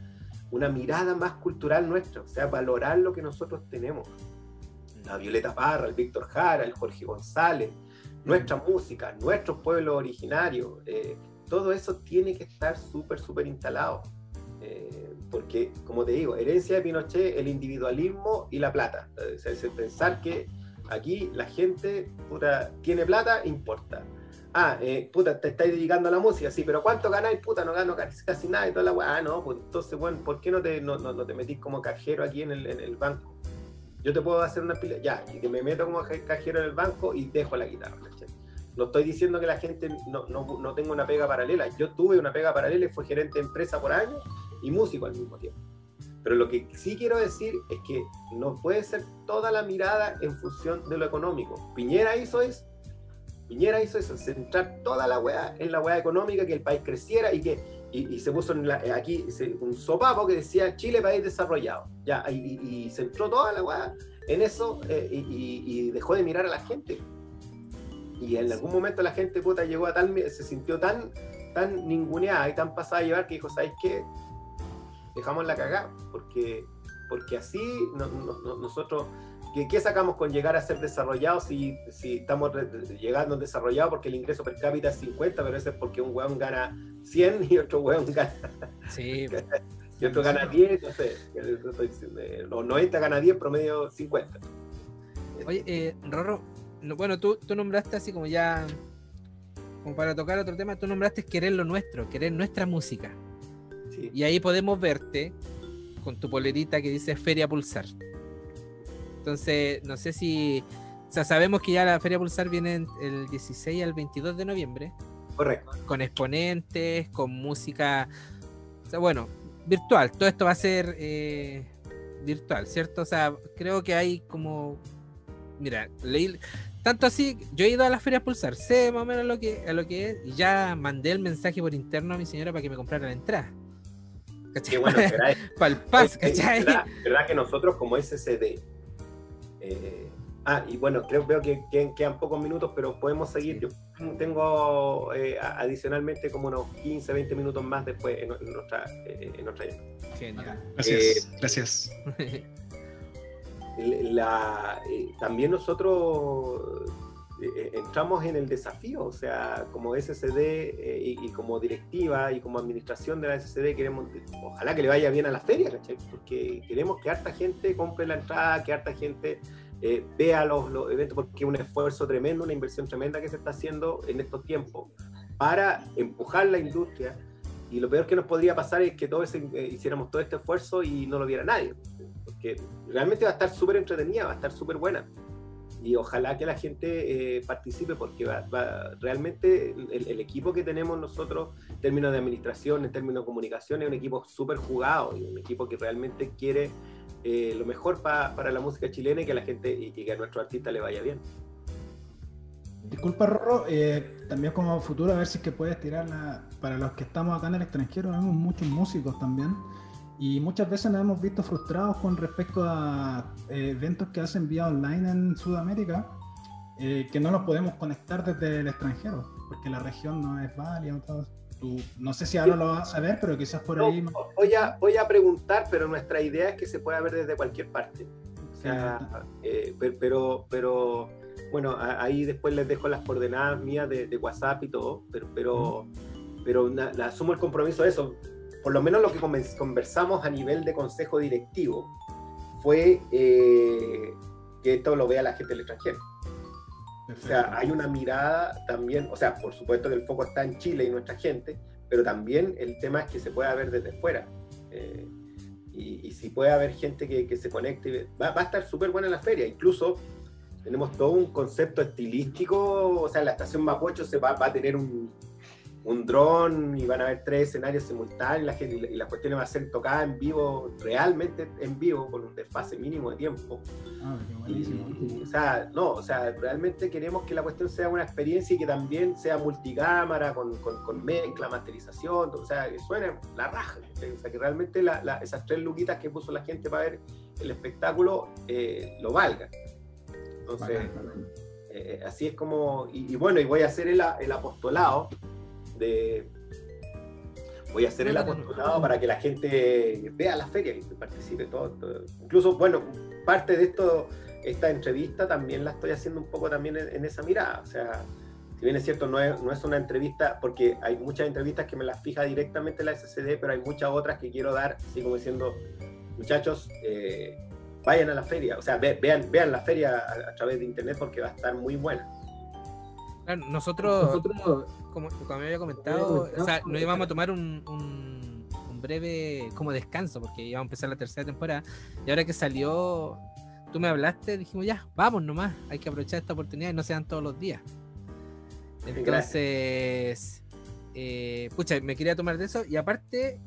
una mirada más cultural nuestra, o sea, valorar lo que nosotros tenemos. La Violeta Parra, el Víctor Jara, el Jorge González, nuestra música, nuestros pueblos originarios, eh, todo eso tiene que estar súper, súper instalado. Eh, porque, como te digo, herencia de Pinochet, el individualismo y la plata. O sea, es pensar que aquí la gente tiene plata, importa. Ah, eh, puta, te estáis dedicando a la música, sí, pero ¿cuánto ganáis? Puta, no gano casi nada y toda la weá. Ah, no, pues entonces, bueno, ¿por qué no te, no, no, no te metís como cajero aquí en el, en el banco? Yo te puedo hacer una pila, ya, y que me meto como cajero en el banco y dejo la guitarra. ¿cachai? No estoy diciendo que la gente no, no, no tenga una pega paralela. Yo tuve una pega paralela y fui gerente de empresa por años y músico al mismo tiempo. Pero lo que sí quiero decir es que no puede ser toda la mirada en función de lo económico. Piñera hizo eso. Piñera hizo eso, centrar toda la weá en la weá económica, que el país creciera y que y, y se puso en la, aquí se, un sopapo que decía Chile país desarrollado. Ya, y, y centró toda la weá en eso eh, y, dejó de mirar a la gente. Y en algún momento la gente puta llegó a tal, se sintió tan, tan ninguneada y tan pasada a llevar que dijo, ¿sabes qué? Dejamos la cagada, porque, porque así no, no, nosotros ¿Qué, ¿Qué, sacamos con llegar a ser desarrollados si, si estamos llegando a desarrollados porque el ingreso per cápita es 50, pero eso es porque un weón gana 100 y otro weón gana. Sí. y otro gana 10, no sé. Los 90 gana 10, promedio 50. Oye, eh, Rorro, bueno, tú, tú nombraste así como ya, como para tocar otro tema, tú nombraste querer lo nuestro, querer nuestra música. Sí. Y ahí podemos verte con tu polerita que dice Feria Pulsar. Entonces, no sé si. O sea, sabemos que ya la Feria Pulsar viene el 16 al 22 de noviembre. Correcto. Con exponentes, con música. O sea, bueno, virtual. Todo esto va a ser eh, virtual, ¿cierto? O sea, creo que hay como. Mira, leí. Tanto así, yo he ido a la Feria Pulsar, sé más o menos lo que, a lo que es, y ya mandé el mensaje por interno a mi señora para que me comprara la entrada. ¿Cachai? Qué bueno, ¿verdad? para el paz, ¿cachai? ¿verdad, ¿verdad que nosotros como SCD eh, ah, y bueno, creo, veo que, que, quedan pocos minutos, pero podemos seguir. Yo tengo eh, adicionalmente como unos 15, 20 minutos más después en, en nuestra, eh, en nuestra Genial. Gracias. gracias. La, también nosotros entramos en el desafío, o sea, como SCD y, y, como directiva y como administración de la SCD queremos, ojalá que le vaya bien a la feria, ¿cachai? Porque queremos que harta gente compre la entrada, que harta gente eh, vea los, los, eventos, porque es un esfuerzo tremendo, una inversión tremenda que se está haciendo en estos tiempos para empujar la industria. Y lo peor que nos podría pasar es que todos eh, hiciéramos todo este esfuerzo y no lo viera nadie, porque realmente va a estar súper entretenida, va a estar súper buena y ojalá que la gente eh, participe porque va, va, realmente el, equipo que tenemos nosotros en términos de administración, en términos de comunicación, es un equipo súper jugado y un equipo que realmente quiere eh, lo mejor pa, para la música chilena y que a la gente y, y que a nuestro artista le vaya bien. Disculpa, Rorro, eh, también como futuro, a ver si es que puedes tirarla. Para los que estamos acá en el extranjero, vemos muchos músicos también. Y muchas veces nos hemos visto frustrados con respecto a eh, eventos que hacen vía online en Sudamérica, eh, que no los podemos conectar desde el extranjero, porque la región no es válida. Tú, no sé si ahora lo vas a ver, pero quizás por no, ahí. Voy a, voy a preguntar, pero nuestra idea es que se pueda ver desde cualquier parte. O sea, eh, pero, pero, bueno, ahí después les dejo las coordenadas mías de, de WhatsApp y todo, pero, pero, pero na, asumo el compromiso de eso por lo menos lo que conversamos a nivel de consejo directivo fue eh, que esto lo vea la gente del extranjero. O sea, hay una mirada también, o sea, por supuesto que el foco está en Chile y nuestra gente, pero también el tema es que se pueda ver desde fuera. Eh, y, si puede haber gente que, se conecte, va, va a estar súper buena la feria. Incluso tenemos todo un concepto estilístico, o sea, la estación Mapocho se va, va a tener un, un dron y van a haber tres escenarios simultáneos y, la gente, y las cuestiones van a ser tocadas en vivo, realmente en vivo, con un desfase mínimo de tiempo. Ah, qué buenísimo. o sea, no, o sea, realmente queremos que la cuestión sea una experiencia y que también sea multicámara, con, con, mezcla, masterización, o sea, que suene la raja. O sea, que realmente esas tres luquitas que puso la gente para ver el espectáculo eh, lo valgan. Entonces, eh, así es como, y, bueno, y voy a hacer el, el apostolado de voy a hacer el apostolado para que la gente vea la feria y participe todo, Incluso, bueno, parte de esto, esta entrevista también la estoy haciendo un poco también en, esa mirada. O sea, si bien es cierto, no es, no es, una entrevista, porque hay muchas entrevistas que me las fija directamente la SCD, pero hay muchas otras que quiero dar, así como diciendo, muchachos, eh, vayan a la feria, o sea, vean, vean la feria a través de internet porque va a estar muy buena nosotros, como, me había comentado, o sea, nos íbamos a tomar un, un, breve como descanso porque íbamos a empezar la tercera temporada y ahora que salió, tú me hablaste, dijimos ya, vamos nomás, hay que aprovechar esta oportunidad y no sean todos los días. Entonces, eh, pucha, me quería tomar de eso y aparte,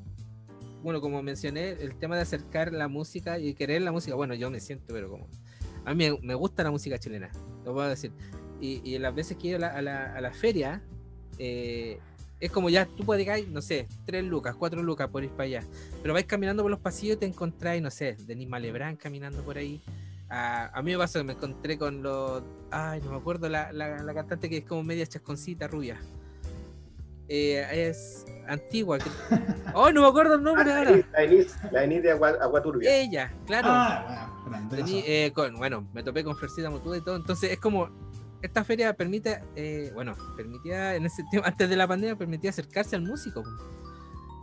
bueno, como mencioné, el tema de acercar la música y querer la música, bueno, yo me siento, pero como... A mí me gusta la música chilena, lo puedo decir. Y, las veces que he ido a la, feria, eh, es como ya tú puedes ir, no sé, tres lucas, cuatro lucas por ir para allá. Pero vais caminando por los pasillos y te encontráis, no sé, Denis Malebrán caminando por ahí. a mí me pasó que me encontré con los. Ay, no me acuerdo, la, la, cantante que es como media chasconcita, rubia. Eh, es antigua. ¡Oh, no me acuerdo el nombre ahora! La Denis, la de Aguaturbia. Ella, claro. Ah, eh, con, bueno, me topé con Florcita Mutuda y todo. Entonces es como esta feria permite, eh, bueno, permitía en ese tiempo, antes de la pandemia, permitía acercarse al músico.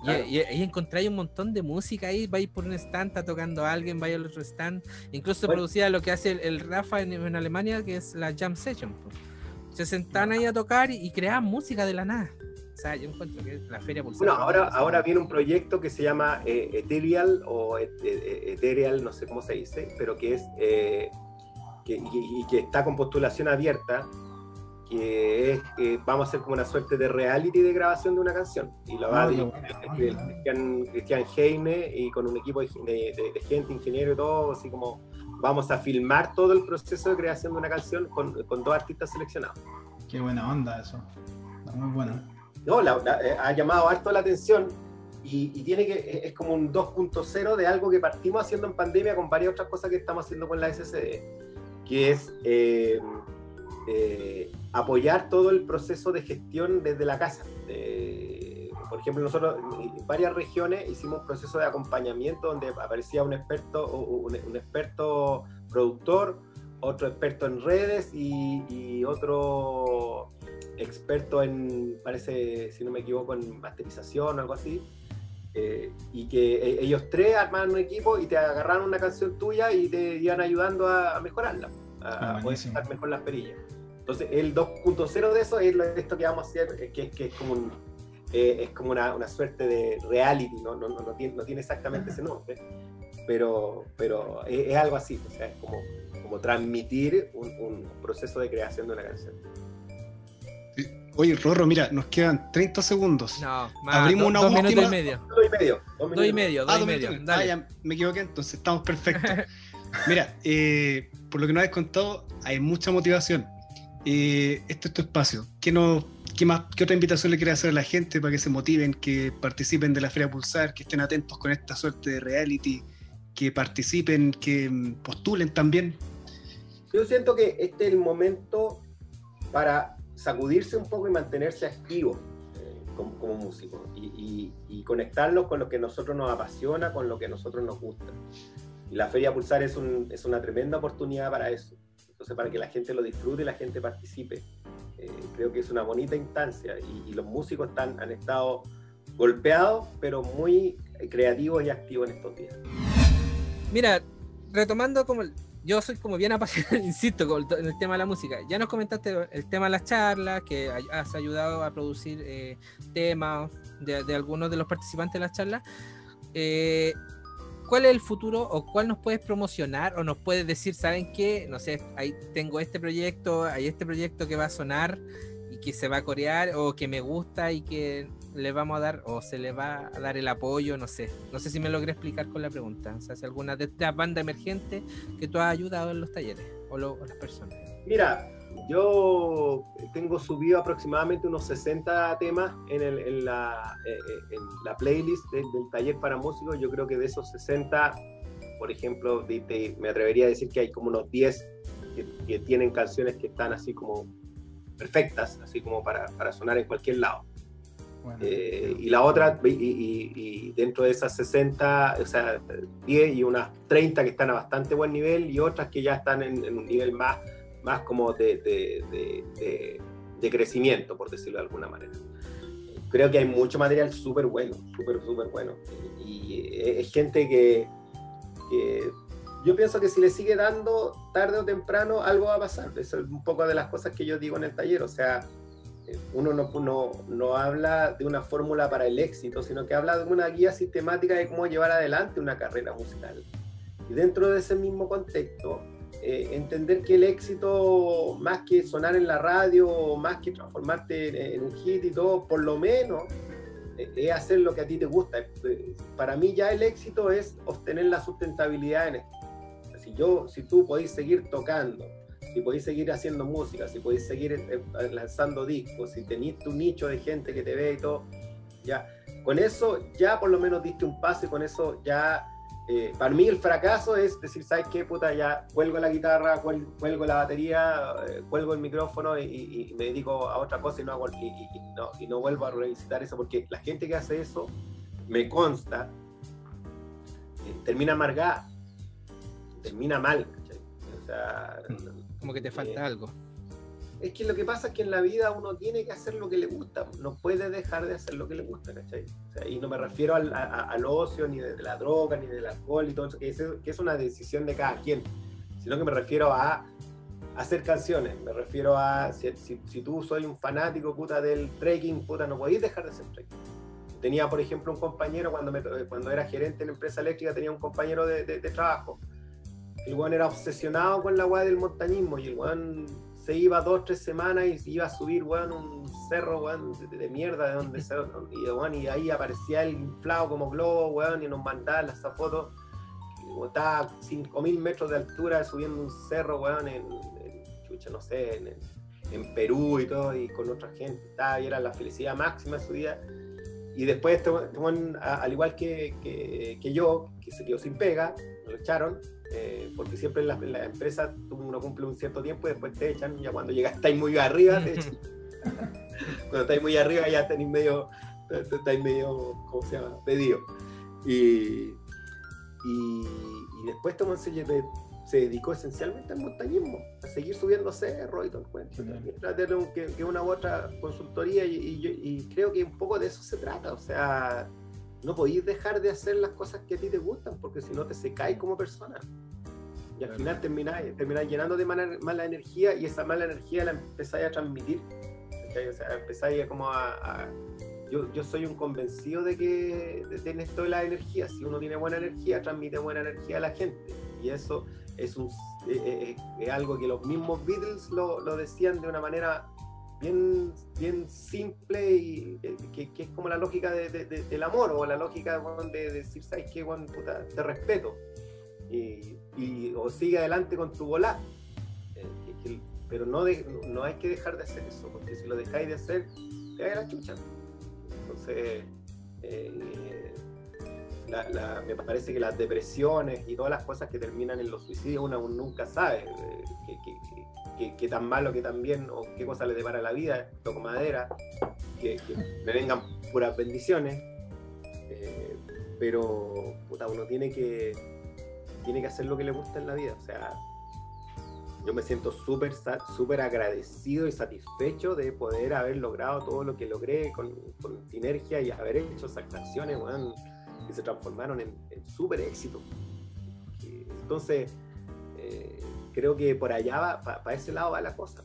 Y, ahí encontráis un montón de música ahí, vais por un stand, está tocando a alguien, vais al otro stand. Incluso producía lo que hace el, Rafa en, Alemania, que es la Jam Session. Se sentan ahí a tocar y, creaban música de la nada. O sea, yo encuentro que la feria Bueno, ahora, ahora viene un proyecto que se llama eh, Ethereal o Ethereal, no sé cómo se dice, pero que es eh, y, que está con postulación abierta, que es que vamos a hacer como una suerte de reality de grabación de una canción. Y lo va a ah, dirigir Cristian, Heine y con un equipo de, gente, ingeniero y todo, así como vamos a filmar todo el proceso de creación de una canción con, dos artistas seleccionados. Qué buena onda eso. muy bueno. No, eh, ha llamado harto la atención y, y, tiene que es como un 2.0 de algo que partimos haciendo en pandemia con varias otras cosas que estamos haciendo con la SCD que es eh, eh, apoyar todo el proceso de gestión desde la casa. por ejemplo, nosotros en varias regiones hicimos un proceso de acompañamiento donde aparecía un experto, un, un experto productor, otro experto en redes y, otro experto en, parece, si no me equivoco, en masterización o algo así. Eh, y que ellos tres armaban un equipo y te agarraron una canción tuya y te iban ayudando a, mejorarla, a, ah, poder usar mejor las perillas. Entonces, el 2.0 de eso es esto que vamos a hacer, eh, que, que es como, un, eh, es como una, una, suerte de reality, ¿no? No, no, no, tiene, no tiene exactamente ese nombre, pero, pero es, algo así, o sea, es como, como transmitir un, un proceso de creación de una canción. Oye, Rorro, mira, nos quedan 30 segundos. No, más, Abrimos una dos última. Minutos y medio. Dos y medio. Dos, y medio, dos y medio. Ah, ya, me equivoqué, entonces estamos perfectos. mira, eh, por lo que nos has contado, hay mucha motivación. Eh, este es tu espacio. ¿Qué, no, qué, más, ¿Qué otra invitación le quieres hacer a la gente para que se motiven, que participen de la Feria Pulsar, que estén atentos con esta suerte de reality, que participen, que postulen también? Yo siento que este es el momento para sacudirse un poco y mantenerse activo eh, como, músico y, conectarnos con lo que nosotros nos apasiona, con lo que nosotros nos gusta. Y la Feria Pulsar es, es una tremenda oportunidad para eso. Entonces, para que la gente lo disfrute y la gente participe. Eh, creo que es una bonita instancia y, los músicos están, han estado golpeados, pero muy creativos y activos en estos días. Mira, retomando como yo soy como bien apasionado, insisto, con el, en el tema de la música. Ya nos comentaste el tema de las charlas, que has ayudado a producir eh, temas de, de, algunos de los participantes de las charlas. Eh, ¿Cuál es el futuro o cuál nos puedes promocionar o nos puedes decir, ¿saben qué? No sé, ahí tengo este proyecto, hay este proyecto que va a sonar y que se va a corear o que me gusta y que le vamos a dar o se le va a dar el apoyo, no sé. No sé si me logré explicar con la pregunta. O sea, si alguna de estas bandas emergentes que tú has ayudado en los talleres o, las personas. Mira, yo tengo subido aproximadamente unos 60 temas en, el, en, la, eh, eh, en la, playlist de, del taller para músicos. Yo creo que de esos 60, por ejemplo, me atrevería a decir que hay como unos 10 que, que, tienen canciones que están así como perfectas, así como para, para sonar en cualquier lado. Bueno, eh, y la otra, y, y, y, dentro de esas 60, o sea, 10 y unas 30 que están a bastante buen nivel y otras que ya están en, en un nivel más más como de, de, de, de, crecimiento, por decirlo de alguna manera. Creo que hay mucho material súper bueno, súper, súper bueno. Y es gente que, que, yo pienso que si le sigue dando tarde o temprano, algo va a pasar. Es un poco de las cosas que yo digo en el taller. O sea, uno no, no, no habla de una fórmula para el éxito, sino que habla de una guía sistemática de cómo llevar adelante una carrera musical. Y dentro de ese mismo contexto, eh, entender que el éxito, más que sonar en la radio, más que transformarte en, un hit y todo, por lo menos eh, es hacer lo que a ti te gusta. Eh, para mí ya el éxito es obtener la sustentabilidad en esto. Si, yo, si tú podéis seguir tocando, si podéis seguir haciendo música, si podéis seguir eh, lanzando discos, si tenéis tu nicho de gente que te ve y todo, ya, con eso ya por lo menos diste un paso y con eso ya eh, para mí el fracaso es decir, ¿sabes qué? Puta, ya cuelgo la guitarra, cuelgo, la batería, eh, cuelgo el micrófono y, me dedico a otra cosa y no, hago, y, no, vuelvo a revisitar eso, porque la gente que hace eso, me consta, eh, termina amargada, termina mal. O sea, Como que te falta algo es que lo que pasa es que en la vida uno tiene que hacer lo que le gusta, no puede dejar de hacer lo que le gusta, ¿cachai? O sea, y no me refiero al, a, al, ocio, ni de, la droga, ni del alcohol y todo eso, que es, que es una decisión de cada quien, sino que me refiero a hacer canciones, me refiero a, si, si, si tú soy un fanático, puta, del trekking, puta, no podéis dejar de hacer trekking. Tenía, por ejemplo, un compañero, cuando, me, cuando era gerente en empresa eléctrica, tenía un compañero de, de, de trabajo. El weón era obsesionado con la weá del montañismo y el weón se iba dos, tres semanas y iba a subir, weón, un cerro, weón, de, mierda, de donde se, y, weón, y ahí aparecía el inflado como globo, weón, y nos mandaba esa foto, estaba a 5.000 metros de altura subiendo un cerro, weón, en, en chucha, no sé, en, en, Perú y todo, y con otra gente, estaba, y era la felicidad máxima de su vida. Y después, este, este, al igual que, que, que yo, que se quedó sin pega, lo echaron, eh, porque siempre en la, en la, empresa tú uno cumple un cierto tiempo y después te echan, ya cuando llegas estáis muy arriba, te echan. cuando estáis muy arriba ya tenéis medio, estáis medio, ¿cómo se llama? Pedido. Y, y, y después Tomón se, se, dedicó esencialmente al montañismo, a seguir subiendo cerros y todo el cuento. Que, que, una u otra consultoría y, y, y creo que un poco de eso se trata, o sea no podéis dejar de hacer las cosas que a ti te gustan, porque si no te secáis como persona. Y al final termináis, termináis llenando de mala, mala, energía y esa mala energía la empezáis a transmitir. O sea, empezáis a como a... a yo, yo, soy un convencido de que de esto de la energía, si uno tiene buena energía, transmite buena energía a la gente. Y eso es, un, es, es, es algo que los mismos Beatles lo, lo decían de una manera bien, bien simple y que, que, es como la lógica de, de, de, del amor o la lógica de, decir, ¿sabes qué, Juan? Puta, te respeto. Y, y, o sigue adelante con tu volá. Eh, pero no, no hay que dejar de hacer eso, porque si lo dejáis de hacer, te cae la chucha. Entonces, eh, la, la, me parece que las depresiones y todas las cosas que terminan en los suicidios, uno nunca sabe eh, que, qué, tan malo, qué tan bien, o qué cosa le depara la vida, toco madera, que, me vengan puras bendiciones. Eh, pero puta, uno tiene que, tiene que hacer lo que le gusta en la vida. O sea, yo me siento súper súper agradecido y satisfecho de poder haber logrado todo lo que logré con, sinergia y haber hecho esas canciones que se transformaron en, en súper éxito. Entonces, Eh, creo que por allá va, para ese lado va la cosa.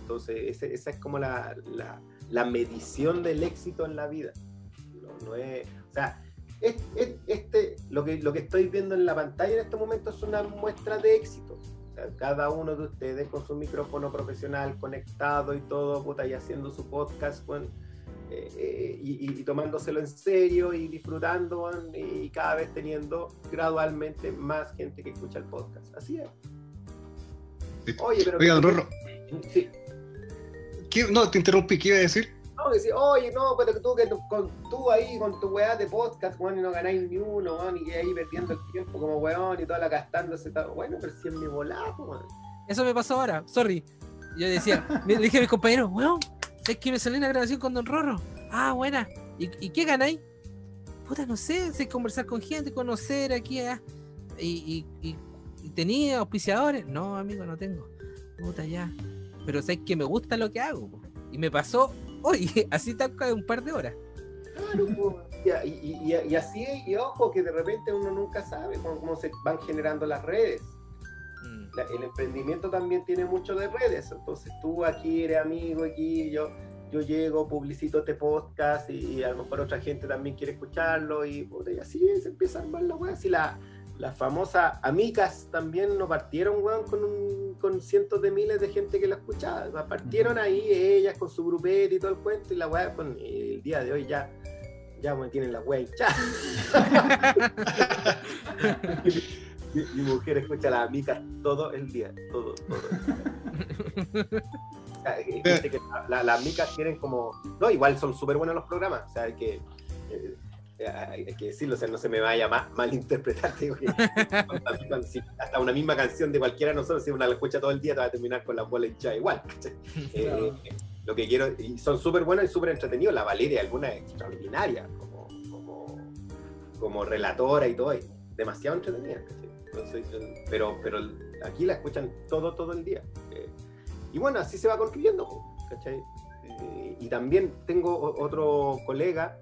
Entonces, esa es como la, la, medición del éxito en la vida. No, es, o sea, este, lo, que, lo que estoy viendo en la pantalla en este momento es una muestra de éxito. cada uno de ustedes con su micrófono profesional conectado y todo, puta, y haciendo su podcast, eh, eh, y, tomándoselo en serio y disfrutando y cada vez teniendo gradualmente más gente que escucha el podcast. Así es. Oye, pero... Oiga, don Rorro. Sí. No, te interrumpí, ¿qué iba a decir? No, decir, oye, no, pero tú, que con, tú ahí con tu weá de podcast, weón, y no ganáis ni uno, weón, y ahí perdiendo el tiempo como weón y toda la gastándose. Bueno, pero si es mi volado, weón. Eso me pasó ahora, sorry. Yo decía, le dije a mis compañeros, weón, es que me salió una grabación con Don Rorro. Ah, buena. ¿Y, qué ganáis? Puta, no sé, sé conversar con gente, conocer aquí, allá. Y, y, tenía auspiciadores. No, amigo, no tengo. Puta, ya. Pero sé que me gusta lo que hago. Y me pasó hoy, así tal un par de horas. Claro, y, y, así, y ojo, que de repente uno nunca sabe cómo, se van generando las redes. Mm. el emprendimiento también tiene mucho de redes, entonces tú aquí eres amigo, aquí yo yo llego, publicito este podcast y, a lo mejor otra gente también quiere escucharlo y, y así se empieza a armar la weá. Así la, las famosas amigas también no partieron, weón, con, con cientos de miles de gente que la escuchaba. Partieron ahí ellas con su grupete y todo el cuento y la weá, con el día de hoy ya, ya bueno, tienen la weá hinchada. mi, mujer escucha a las amigas todo el día, todo, todo. que las micas tienen como. No, igual son súper buenos los programas. O sea, hay que. Eh, hay, que decirlo, o sea, no se me vaya mal, malinterpretar. hasta una misma canción de cualquiera de nosotros, si una la escucha todo el día, te va a terminar con la bola hinchada igual. Eh, lo que quiero, y son súper buenos y súper entretenidos. La Valeria, alguna es extraordinaria, como, como, como relatora y todo, demasiado entretenida. pero, pero aquí la escuchan todo, todo el día. Eh, y bueno, así se va construyendo, ¿cachai? Eh, y también tengo otro colega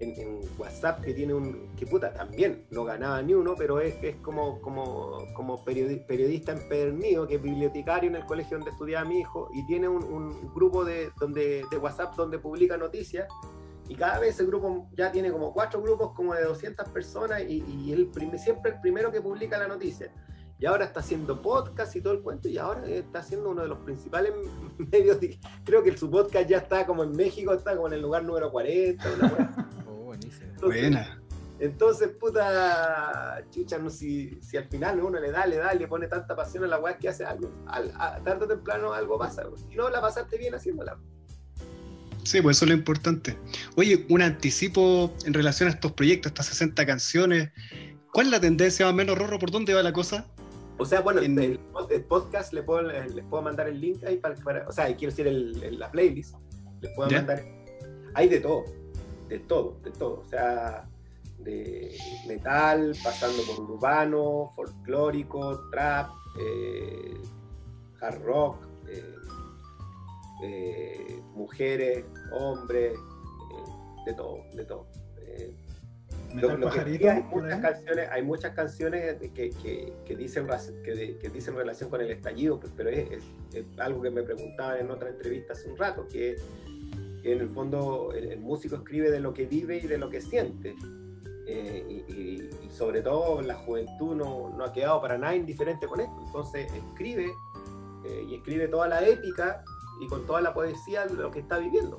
en, WhatsApp que tiene un, que puta, también no ganaba ni uno, pero es, es como, como, como periodista empedernido, que es bibliotecario en el colegio donde estudiaba mi hijo, y tiene un, grupo de, donde, de WhatsApp donde publica noticias, y cada vez ese grupo ya tiene como cuatro grupos como de 200 personas, y, y él siempre el primero que publica la noticia y ahora está haciendo podcast y todo el cuento, y ahora está haciendo uno de los principales medios. creo que su podcast ya está como en México, está como en el lugar número 40. oh, buenísimo. Entonces, Buena. Entonces, puta, chucha, no, si, si al final uno le da, le da, le pone tanta pasión a la weá que hace algo, al, tarde o temprano algo pasa. Y no la pasaste bien haciéndola. Sí, pues eso es lo importante. Oye, un anticipo en relación a estos proyectos, estas 60 canciones. ¿Cuál es la tendencia más o menos, Rorro? ¿Por dónde va la cosa? O sea, bueno, en el, podcast le puedo, les puedo mandar el link ahí para, o sea, quiero decir el, la playlist, les puedo mandar. Hay de todo, de todo, de todo. O sea, de metal, pasando por urbano, folclórico, trap, eh, hard rock, eh, eh, mujeres, hombres, de todo, de todo hay, muchas canciones, hay muchas canciones que, que, dicen, que, dicen relación con el estallido, pues, pero es, algo que me preguntaban en otra entrevista hace un rato, que, en el fondo el, músico escribe de lo que vive y de lo que siente. Eh, y, sobre todo la juventud no, no, ha quedado para nada indiferente con esto. Entonces escribe eh, y escribe toda la épica y con toda la poesía de lo que está viviendo.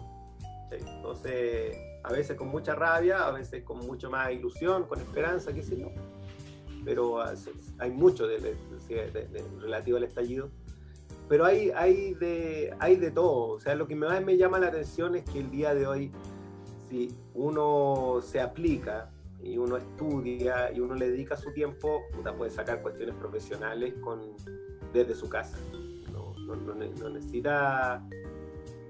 Entonces a veces con mucha rabia, a veces con mucho más ilusión, con esperanza, qué sé yo. Pero hay mucho de, relativo al estallido. Pero hay, hay, de, hay de todo. O sea, lo que más me llama la atención es que el día de hoy, si uno se aplica y uno estudia y uno le dedica su tiempo, puede sacar cuestiones profesionales con, desde su casa. No, no, no necesita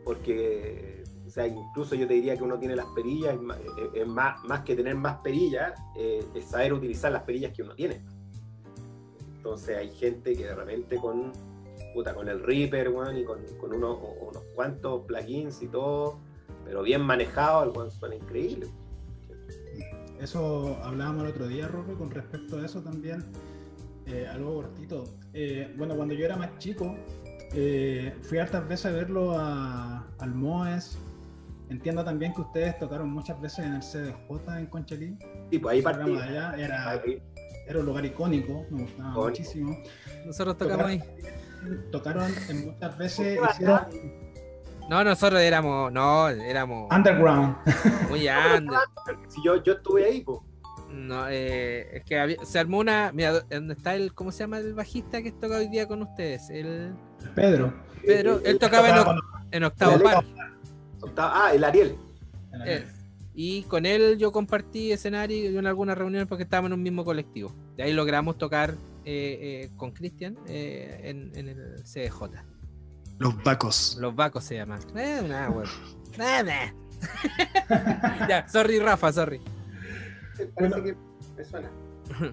porque o sea, incluso yo te diría que uno tiene las perillas, es más, más que tener más perillas, eh, es saber utilizar las perillas que uno tiene. Entonces hay gente que de repente con, puta, con el Reaper, y con, unos, unos, cuantos plugins y todo, pero bien manejado, el suena increíble. Eso hablábamos el otro día, Roque, con respecto a eso también. Eh, algo cortito. Eh, bueno, cuando yo era más chico, eh, fui hartas veces a verlo a, al Moes. Entiendo también que ustedes tocaron muchas veces en el CDJ en Conchalí. Sí, pues ahí allá era, un lugar icónico, me gustaba muchísimo. Nosotros tocamos ahí. Tocaron en muchas veces, ¿Por qué hicieron No, nosotros éramos, no, éramos underground. muy under. Si yo, yo estuve ahí. No, eh, es que había- se armó una. Mira, ¿dónde está el. ¿Cómo se llama el bajista que toca hoy día con ustedes? El Pedro. Pedro, él tocaba en, oc- en octavo par. Ah, el Ariel. con- Eh, y con él yo compartí escenario en algunas reuniones porque estábamos en un mismo colectivo. De ahí logramos tocar eh, eh, con Cristian eh, en, en el CDJ. Los vacos. Los Vacos se llaman. Eh, nada, weón. Nada. ya, sorry, Rafa, sorry. Parece Bueno. que me suena.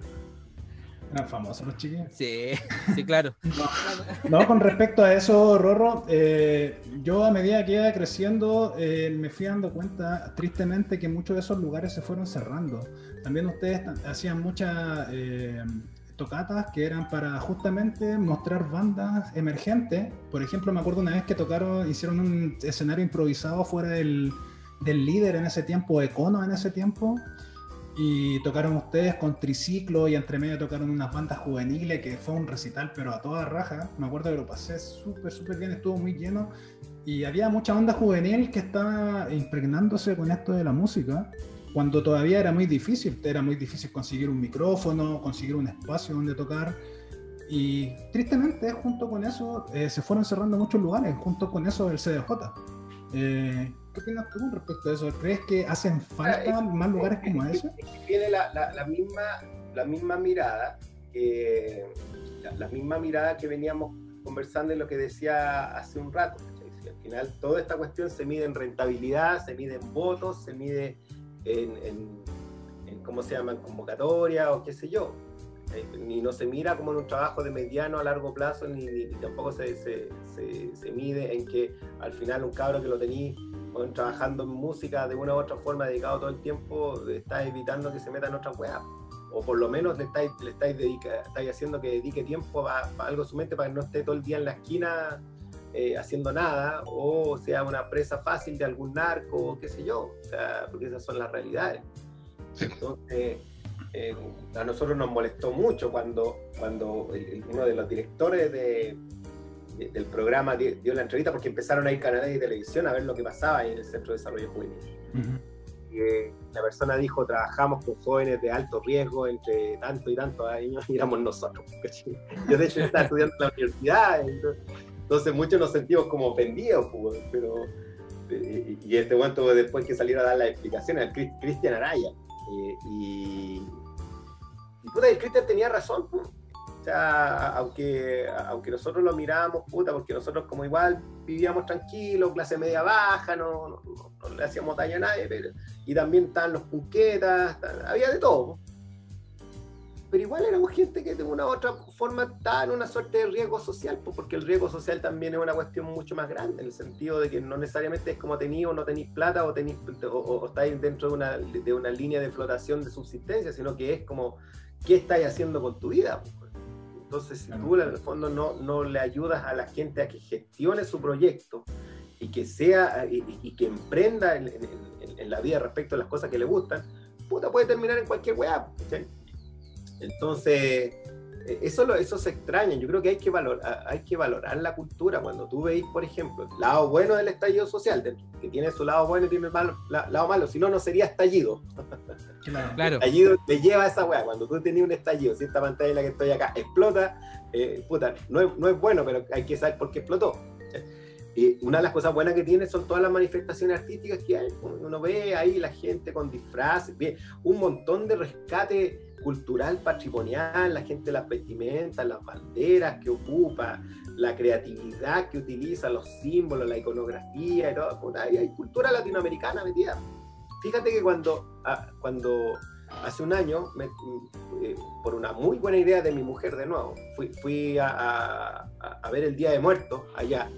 Eran famosos los chiquillos. Sí, sí, claro. No, con respecto a eso, Rorro, eh, yo a medida que iba creciendo eh, me fui dando cuenta, tristemente, que muchos de esos lugares se fueron cerrando. También ustedes hacían muchas eh, tocatas que eran para justamente mostrar bandas emergentes. Por ejemplo, me acuerdo una vez que tocaron, hicieron un escenario improvisado fuera del, del líder en ese tiempo, Econo en ese tiempo. Y tocaron ustedes con triciclo y entre medio tocaron unas bandas juveniles que fue un recital pero a toda raja. Me acuerdo que lo pasé súper, súper bien, estuvo muy lleno. Y había mucha banda juvenil que estaba impregnándose con esto de la música cuando todavía era muy difícil. Era muy difícil conseguir un micrófono, conseguir un espacio donde tocar. Y tristemente, junto con eso, eh, se fueron cerrando muchos lugares, junto con eso el CDJ. Eh, ¿Qué opinas tú con respecto a eso? ¿Crees que hacen falta más lugares como ese? Tiene la, la- la misma, la misma mirada, que- la, la misma mirada que veníamos conversando en lo que decía hace un rato. Si al final toda esta cuestión se mide en rentabilidad, se mide en votos, se mide en, en- en cómo se llaman convocatoria o qué sé yo. ¿cachai? Ni no se mira como en un trabajo de mediano a largo plazo, ni, ni- tampoco se, se- se- se mide en que al final un cabro que lo bueno, trabajando en música de una u otra forma, dedicado todo el tiempo, está evitando que se meta en otra weá. O por lo menos le estáis, le estáis, dedica- estáis haciendo que dedique tiempo a, a algo su mente para que no esté todo el día en la esquina eh, haciendo nada, o sea una presa fácil de algún narco, o qué sé yo. O sea, porque esas son las realidades. Entonces, eh, a nosotros nos molestó mucho cuando, cuando el- uno de los directores de, de- del programa dio, dio la entrevista porque empezaron a ir canales de televisión a ver lo que pasaba ahí en el Centro de Desarrollo Juvenil. Y, eh, la persona dijo, trabajamos con jóvenes de alto riesgo entre tanto y tantos años y éramos nosotros. Yo de hecho estaba estudiando en la universidad, entonces, entonces muchos nos sentimos como ofendidos, pues, pero... Y este momento después que saliera a dar las explicaciones, al Cris- Cristian Araya. eh, y, y puta, el Cristian tenía razón, pues. O sea, aunque, aunque nosotros lo mirábamos, puta, porque nosotros como igual vivíamos tranquilos, clase media baja, no, no- no- no le hacíamos daño a nadie, pero, y también estaban los punquetas, ta- había de todo. Pero igual éramos gente que de una u otra forma estaba en una suerte de riesgo social, pues, porque el riesgo social también es una cuestión mucho más grande, en el sentido de que no necesariamente es como tenéis o no tenéis plata o, tenéis, o, o- estáis dentro de una, de una línea de flotación de subsistencia, sino que es como, ¿qué estáis haciendo con tu vida? Entonces, si tú en el fondo no, no le ayudas a la gente a que gestione su proyecto y que sea y, y- que emprenda en, en- en- la vida respecto a las cosas que le gustan, puta, puede terminar en cualquier weá. ¿cachai? Entonces, eh, eso, lo, eso se extraña. Yo creo que hay que, valor, a- hay que valorar la cultura. Cuando tú veis, por ejemplo, el lado bueno del estallido social, que tiene su lado bueno y tiene el malo- la- lado malo, si no, no sería estallido. Claro. Claro. estallido te lleva a esa weá. Cuando tú tenías un estallido, si esta pantalla en la que estoy acá explota, eh, puta, no es, no es bueno, pero hay que saber por qué explotó. Y una de las cosas buenas que tiene son todas las manifestaciones artísticas que hay. Uno ve ahí la gente con disfraces, ve un montón de rescate cultural, patrimonial, la gente las vestimentas, las banderas que ocupa, la creatividad que utiliza, los símbolos, la iconografía y todo. Hay, hay cultura latinoamericana metida. Fíjate que cuando, ah, cuando hace un año, eh, por una muy buena idea de mi mujer de nuevo, fui, fui a- a ver el Día de Muertos allá.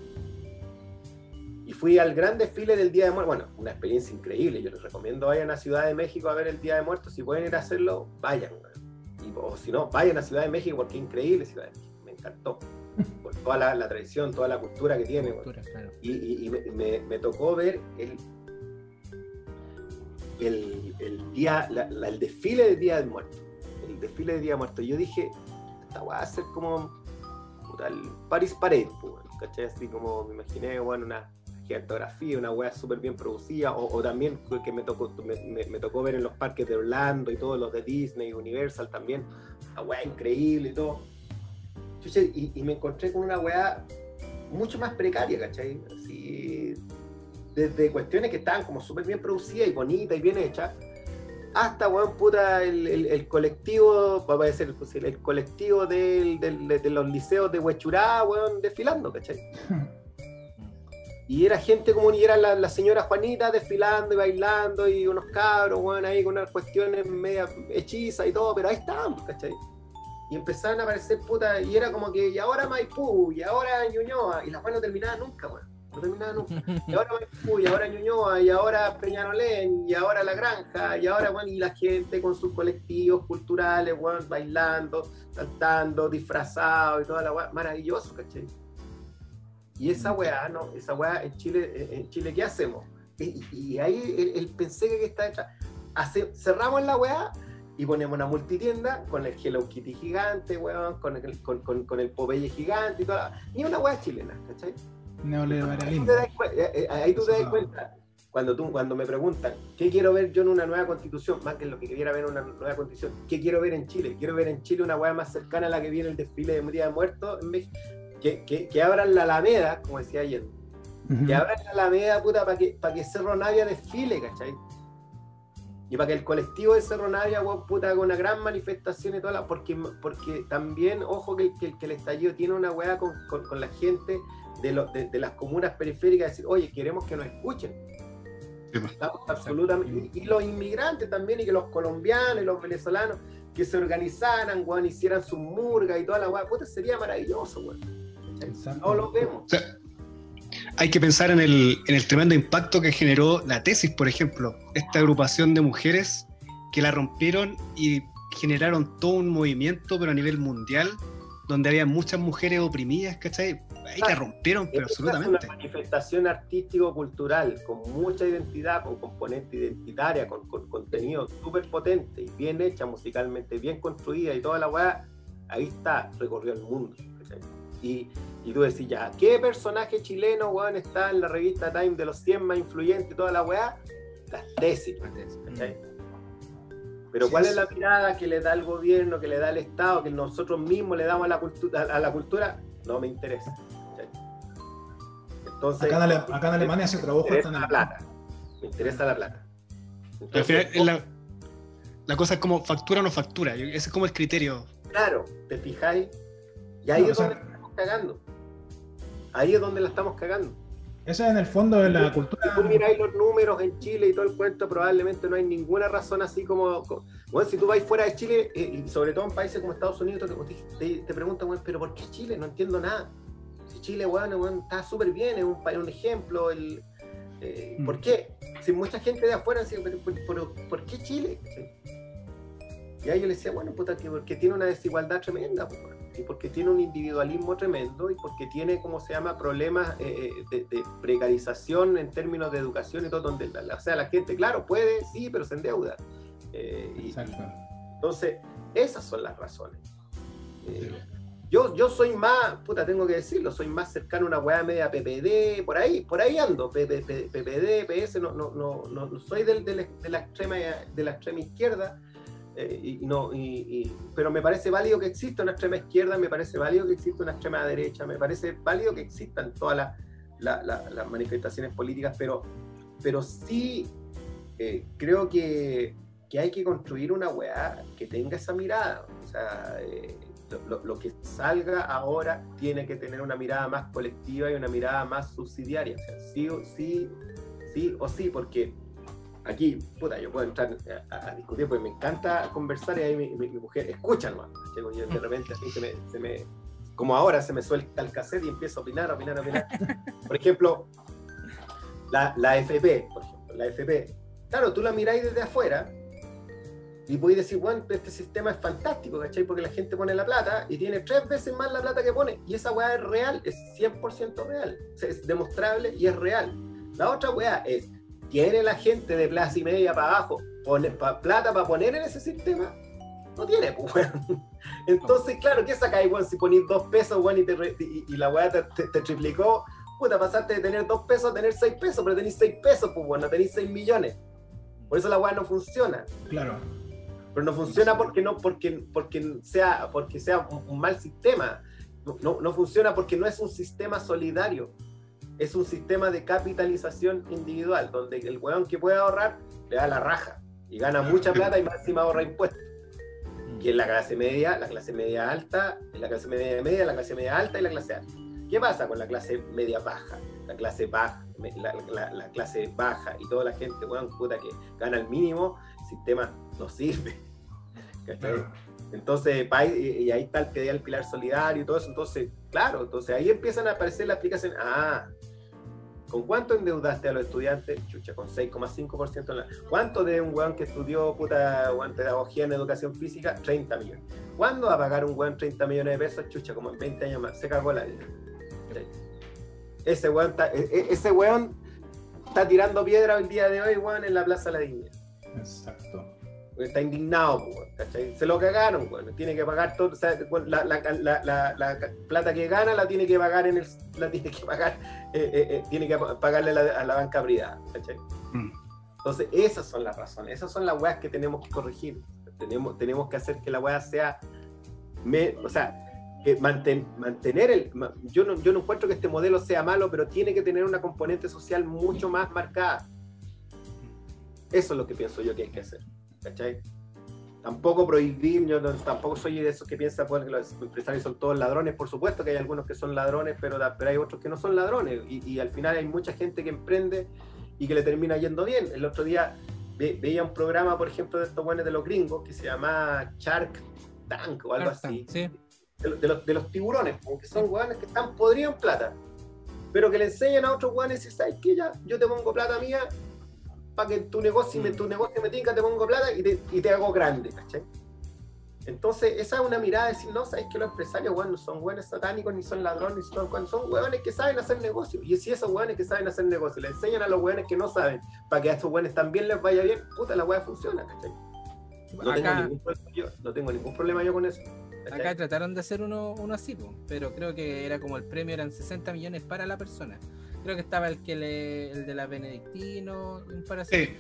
Y fui al gran desfile del Día de Muertos. Bueno, una experiencia increíble. Yo les recomiendo vayan a Ciudad de México a ver el Día de Muertos. Si pueden ir a hacerlo, vayan. weón. o si no, vayan a Ciudad de México porque es increíble Ciudad de México, me encantó. Por toda la, tradición, toda la cultura que tiene. Y, me, tocó ver el, el, día, el desfile del Día del Muerto. El desfile del Día del Muerto. Yo dije, esta va a ser como el Paris Parade, ¿cachai? Así como me imaginé, bueno, una gigantografía, una weá súper bien producida, o, también que me tocó, me, tocó ver en los parques de Orlando y todos los de Disney, Universal también, una weá increíble y todo. Y, me encontré con una weá mucho más precaria, ¿cachai? Así, desde cuestiones que estaban como súper bien producidas y bonitas y bien hechas, hasta, weón, puta, el, el, colectivo, va a ser el colectivo del, de los liceos de Huechurá, weón, desfilando, ¿cachai? Y era gente como y era la, señora Juanita desfilando y bailando y unos cabros, bueno, ahí con unas cuestiones media hechizas y todo, pero ahí estaban, ¿cachai? Y empezaron a aparecer putas, y era como que, y ahora Maipú, y ahora Ñuñoa, y la cual no terminaba nunca, weón. No terminaba nunca. Y ahora Maipú, y ahora Ñuñoa, y ahora Peñarolén, y ahora La Granja, y ahora, bueno, y la gente con sus colectivos culturales, weón, bailando, saltando, disfrazados y toda la weón, maravilloso, ¿cachai? Y esa weá, ¿no? Esa weá en Chile, en Chile ¿qué hacemos? Y, ahí el, pensé que está detrás. cerramos la weá y ponemos una multitienda con el Hello Kitty gigante, weón, con el, con, con, el Popeye gigante y toda Ni una weá chilena, ¿cachai? Neoliberalismo. Eh, eh, ahí tú te das cuenta. Cuando, tú, cuando me preguntan, ¿qué quiero ver yo en una nueva constitución? Más que lo que quisiera ver en una nueva constitución, ¿qué quiero ver en Chile? Quiero ver en Chile una weá más cercana a la que viene el desfile de Día de Muertos en México que, abran la Alameda, como decía ayer, que abran la Alameda, puta, para que, para que Cerro Navia desfile, ¿cachai? Y para que el colectivo de Cerro Navia, puta, haga una gran manifestación y toda la. Porque, porque también, ojo, que, que, el estallido tiene una weá con, la gente de, de, las comunas periféricas, decir, oye, queremos que nos escuchen. Pues. absolutamente. Y, los inmigrantes también, y que los colombianos y los venezolanos que se organizaran, weón, hicieran su murga y toda la weá, puta, sería maravilloso, weón. No lo vemos. hay que pensar en el, en el tremendo impacto que generó la tesis, por ejemplo. Esta agrupación de mujeres que la rompieron y generaron todo un movimiento, pero a nivel mundial, donde había muchas mujeres oprimidas, ¿cachai? Ahí la rompieron, pero absolutamente. Es una manifestación artístico-cultural con mucha identidad, con componente identitaria, con, contenido súper potente y bien hecha musicalmente, bien construida y toda la weá. Ahí está, recorrió el mundo. Y, y tú decís, ya, ¿qué personaje chileno, weón, está en la revista Time de los 100 más influyentes toda la weá? Las tesis, Pero ¿cuál es la mirada que le da el gobierno, que le da el Estado, que nosotros mismos le damos a la cultura? A la cultura? No me interesa. Entonces, acá, en, Alemania se trabaja me la plata. Me interesa la plata. al final, la, la, cosa es como factura o no factura. Ese es como el criterio. Claro, te fijáis. Y ahí es donde cagando. Ahí es donde la estamos cagando. Eso en el fondo de la cultura. Si tú miráis los números en Chile y todo el cuento, probablemente no hay ninguna razón así como. bueno, si tú vais fuera de Chile, eh, y sobre todo en países como Estados Unidos, te, te, preguntan, bueno, pero ¿por qué Chile? No entiendo nada. Si Chile, bueno, está súper bien, es un, un ejemplo. El, eh, mm. ¿Por qué? Si mucha gente de afuera dice, pero, ¿por qué Chile? Y ahí yo le decía, bueno, puta, que porque tiene una desigualdad tremenda. Pues, y porque tiene un individualismo tremendo y porque tiene, como se llama?, problemas eh, eh, de, precarización en términos de educación y todo, donde, la, o sea, la gente, claro, puede, sí, pero se endeuda. Eh, Exacto. entonces, esas son las razones. yo, yo soy más, puta, tengo que decirlo, soy más cercano a una weá media PPD, por ahí, por ahí ando, PPD, PS, no, no, no, no, soy del, de, la extrema, de la extrema izquierda, eh, no, pero me parece válido que exista una extrema izquierda, me parece válido que exista una extrema derecha, me parece válido que existan todas las manifestaciones políticas, pero, pero sí eh, creo que, que, hay que construir una weá que tenga esa mirada. O sea, eh, lo, lo, que salga ahora tiene que tener una mirada más colectiva y una mirada más subsidiaria. O sea, sí, sí, sí o sí, porque aquí, puta, yo puedo entrar a, discutir porque me encanta conversar y ahí mi, mujer escucha nomás. Yo de repente así se me, se me, como ahora se me suelta el cassette y empiezo a opinar, opinar, opinar. Por ejemplo, la, la FP, por ejemplo, la FP. Claro, tú la miráis desde afuera Y podéis decir, bueno, este sistema es fantástico, ¿cachai? Porque la gente pone la plata y tiene tres veces más la plata que pone. Y esa weá es real, es 100% real. es demostrable y es real. La otra weá es, ¿tiene la gente de plaza y media para abajo pone, plata para poner en ese sistema? No tiene, pues, weón. Entonces, claro, ¿qué sacáis, weón? Si ponéis dos pesos, weón, y, la weá te, triplicó, puta, pasaste de tener dos pesos a tener seis pesos, pero tenéis seis pesos, pues, bueno, tenéis seis millones. Por eso la weá no funciona. Claro. Pero no funciona porque no, porque, porque sea, porque sea un, mal sistema. No, no, funciona porque no es un sistema solidario. Es un sistema de capitalización individual, donde el weón que puede ahorrar le da la raja y gana mucha plata y máxima ahorra impuestos. Y en la clase media, la clase media alta, en la clase media media, la clase media alta y la clase alta. ¿Qué pasa con la clase media baja? La clase baja, la, clase baja y toda la gente, weón, puta, que gana el mínimo, el sistema no sirve. Entonces, y ahí está el que el pilar solidario y todo eso. Entonces, claro, entonces ahí empiezan a aparecer las aplicaciones. Ah, ¿con cuánto endeudaste a los estudiantes? Chucha, con 6,5%. La... ¿Cuánto de un weón que estudió puta pedagogía en educación física? 30 millones. ¿Cuándo va a pagar un weón 30 millones de pesos? Chucha, como en 20 años más. Se cagó la vida. Ese weón está, e, e, ese weón está tirando piedra el día de hoy, weón, en la Plaza La Dignidad. Exacto. Está indignado, ¿cachai? Se lo cagaron. Tiene que pagar todo, o sea, la, la, la, la, plata que gana la tiene que pagar en el, la tiene que pagar, eh, eh, eh, tiene que pagarle a la banca privada, ¿cachai? Mm. Entonces, esas son las razones, esas son las weas que tenemos que corregir. Tenemos, tenemos que hacer que la wea sea, me, o sea, que mantener el... Yo no, yo no encuentro que este modelo sea malo, pero tiene que tener una componente social mucho más marcada. Eso es lo que pienso yo que hay que hacer. ¿Cachai? Tampoco prohibir, yo tampoco soy de esos que piensan pues, que los empresarios son todos ladrones, por supuesto que hay algunos que son ladrones, pero, pero hay otros que no son ladrones y, al final hay mucha gente que emprende y que le termina yendo bien. El otro día veía un programa, por ejemplo, de estos buenos de los gringos que se llama Shark Tank o algo así. Sí de, los, de los tiburones, porque son guanes que están podridos en plata, pero que le enseñan a otros guanes y sabes que ya, yo te pongo plata mía para que tu negocio, me, tu negocio me tinca, te pongo plata y te, y te hago grande, ¿cachai? Entonces, esa es una mirada de decir, no, sabes que los empresarios, bueno, no son buenos satánicos, ni son ladrones, son, son hueones que saben hacer negocio. Y si esos hueones que saben hacer negocio le enseñan a los hueones que no saben, para que a estos hueones también les vaya bien, puta, la hueá funciona, ¿cachai? No, tengo ningún problema yo, no tengo ningún problema yo con eso. Acá trataron de hacer uno, uno así, pero creo que era como el premio eran 60 millones para la persona. Creo que estaba el que le, el de la Benedictino, para sí.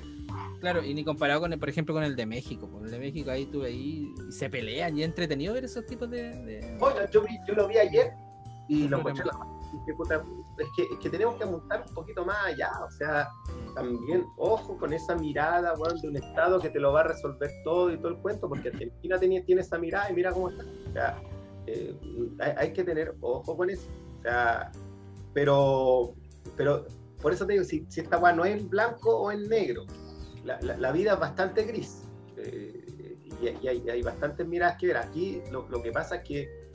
Claro, y ni comparado con el, por ejemplo, con el de México. Con el de México ahí tuve ahí y se pelean y es entretenido ver esos tipos de. yo, yo, lo vi ayer y lo encontré la es que, es que tenemos que montar un poquito más allá, o sea, también, ojo con esa mirada, de un Estado que te lo va a resolver todo y todo el cuento, porque Argentina tiene, tiene esa mirada y mira cómo está. O sea, eh, hay, que tener ojo con eso. O sea, pero, pero por eso te digo, si, si esta weá no es en blanco o en negro, la, la, vida es bastante gris. Eh, y, hay, hay, bastantes miradas que ver. Aquí lo, lo que pasa es que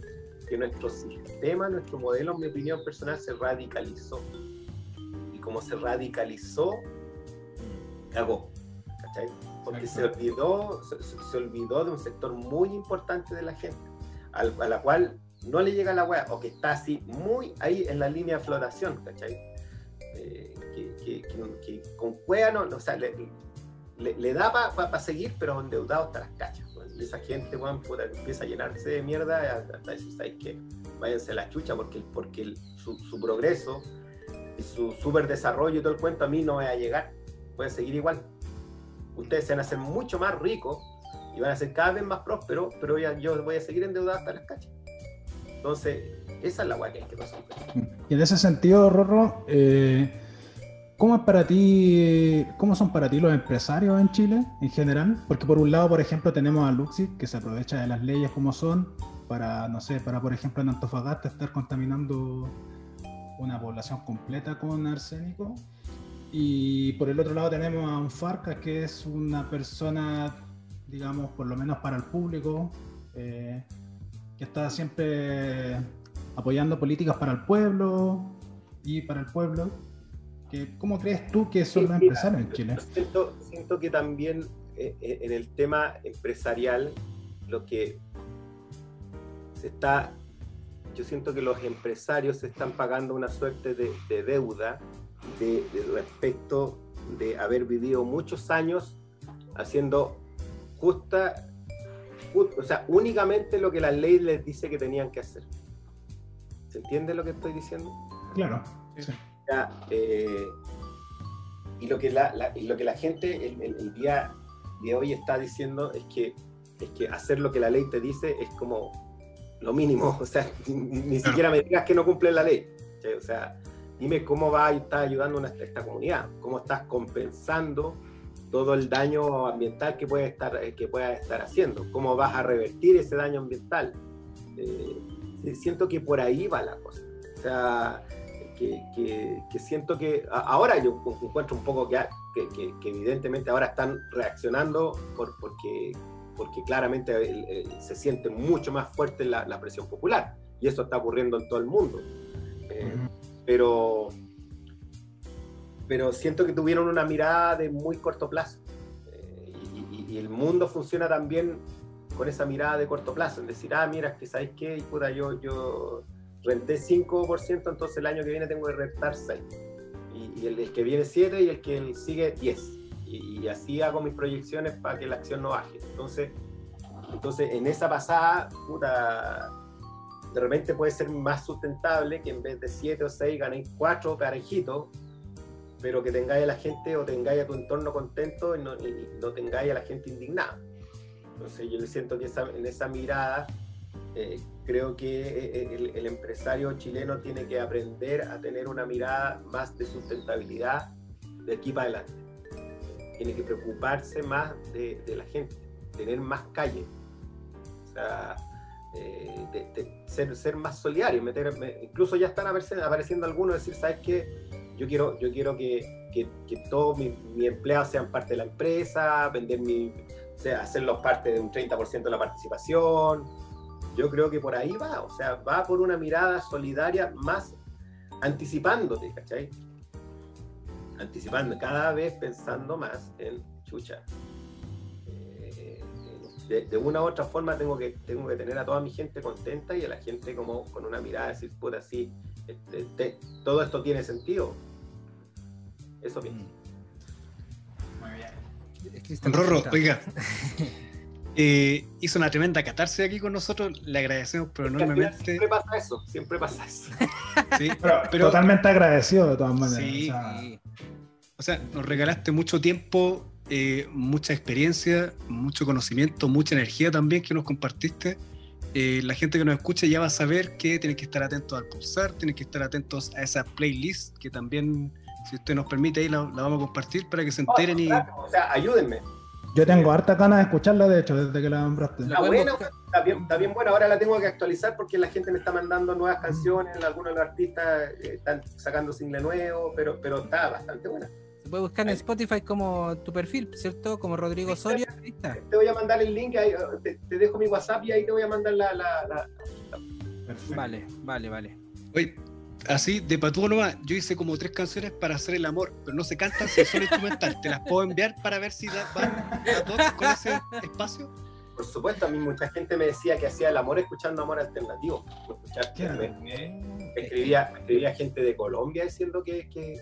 que nuestro sistema, nuestro modelo, en mi opinión personal, se radicalizó. Y como se radicalizó, cagó. ¿Cachai? Porque se olvidó, se, olvidó de un sector muy importante de la gente, a la cual no le llega la weá, o que está así muy ahí en la línea de flotación, ¿cachai? Que, con weá no, o sea, le, da para seguir, pero endeudado hasta las cachas esa gente, weón, empieza a llenarse de mierda hasta decir, ¿sabes qué? Váyanse a la chucha porque, porque su, progreso y su super desarrollo y todo el cuento a mí no va a llegar. Puede seguir igual. Ustedes se van a hacer mucho más ricos y van a ser cada vez más prósperos, pero yo voy a seguir endeudado hasta las cachas. Entonces, esa es la guay que hay que. Y en ese sentido, Rorro, eh, ¿Cómo es para ti, cómo son para ti los empresarios en Chile en general? Porque por un lado, por ejemplo, tenemos a Luxi que se aprovecha de las leyes como son para, no sé, para por ejemplo en Antofagasta estar contaminando una población completa con arsénico. Y por el otro lado tenemos a un Farca que es una persona, digamos, por lo menos para el público, eh, que está siempre apoyando políticas para el pueblo y para el pueblo ¿Cómo crees tú que son los empresarios en Chile? Siento, que también eh, eh, en el tema empresarial, lo que se está, yo siento que los empresarios se están pagando una suerte de, deuda de, respecto de haber vivido muchos años haciendo justa, o sea, únicamente lo que la ley les dice que tenían que hacer. ¿Se entiende lo que estoy diciendo? Claro. Eh, y lo que la, lo que la gente el, día de hoy está diciendo es que, es que hacer lo que la ley te dice es como lo mínimo. O sea, ni, siquiera me digas que no cumple la ley. O sea, dime cómo va a estar ayudando a esta comunidad, cómo estás compensando todo el daño ambiental que puede estar que pueda estar haciendo, cómo vas a revertir ese daño ambiental. Eh, siento que por ahí va la cosa. O sea, que, siento que ahora yo encuentro un poco que, que, evidentemente ahora están reaccionando por, porque, porque claramente se siente mucho más fuerte la, presión popular y eso está ocurriendo en todo el mundo. Eh, pero, pero siento que tuvieron una mirada de muy corto plazo eh, y, el mundo funciona también con esa mirada de corto plazo, en decir, ah, mira, que sabes qué, puta, yo, yo renté 5%, entonces el año que viene tengo que rentar 6. Y, el, que viene 7 y el que sigue 10. Y, así hago mis proyecciones para que la acción no baje. Entonces, entonces en esa pasada, puta, de repente puede ser más sustentable que en vez de 7 o 6 ganéis 4 parejitos, pero que tengáis a la gente o tengáis a tu entorno contento y no, no tengáis a la gente indignada. Entonces yo le siento que esa, en esa mirada eh, creo que eh, el, empresario chileno tiene que aprender a tener una mirada más de sustentabilidad de aquí para adelante. Tiene que preocuparse más de, la gente, tener más calle, eh, ser, ser, más solidario. Meter, incluso ya están apareciendo, algunos decir, ¿sabes qué? Yo quiero, yo quiero que, que, todos mis mi empleados sean parte de la empresa, vender mi, o sea, hacerlos parte de un 30% de la participación yo creo que por ahí va, o sea, va por una mirada solidaria más anticipándote, ¿cachai? Anticipando, cada vez pensando más en chucha. Eh, de, una u otra forma tengo que, tengo que tener a toda mi gente contenta y a la gente como con una mirada de decir, puta, sí, este, todo esto tiene sentido. Eso pienso. Muy bien. Rorro, oiga. Eh, hizo una tremenda catarse aquí con nosotros, le agradecemos pero enormemente. Siempre pasa eso, siempre pasa eso. sí, pero, totalmente agradecido de todas maneras. Sí, o, sea, nos regalaste mucho tiempo, eh, mucha experiencia, mucho conocimiento, mucha energía también que nos compartiste. Eh, la gente que nos escucha ya va a saber que tienen que estar atentos al pulsar, tienen que estar atentos a esa playlist que también, si usted nos permite, ahí la, vamos a compartir para que se enteren y... O sea, ayúdenme. Yo tengo harta ganas de escucharla, de hecho, desde que la nombraste. Está, bueno, está, bien, está bien buena. Ahora la tengo que actualizar porque la gente me está mandando nuevas canciones. Algunos de los artistas eh, están sacando single nuevo, pero, pero está bastante buena. Se puede buscar en Spotify como tu perfil, ¿cierto? Como Rodrigo Soria. Te voy a mandar el link, ahí, te, dejo mi WhatsApp y ahí te voy a mandar la. la, Vale, vale, vale. Oye, así de patúo nomás, yo hice como tres canciones para hacer el amor, pero no se cantan, si son instrumental. ¿Te las puedo enviar para ver si van a todos con ese espacio? Por supuesto, a mí mucha gente me decía que hacía el amor escuchando amor alternativo. escribía, escribía gente de Colombia diciendo que, que,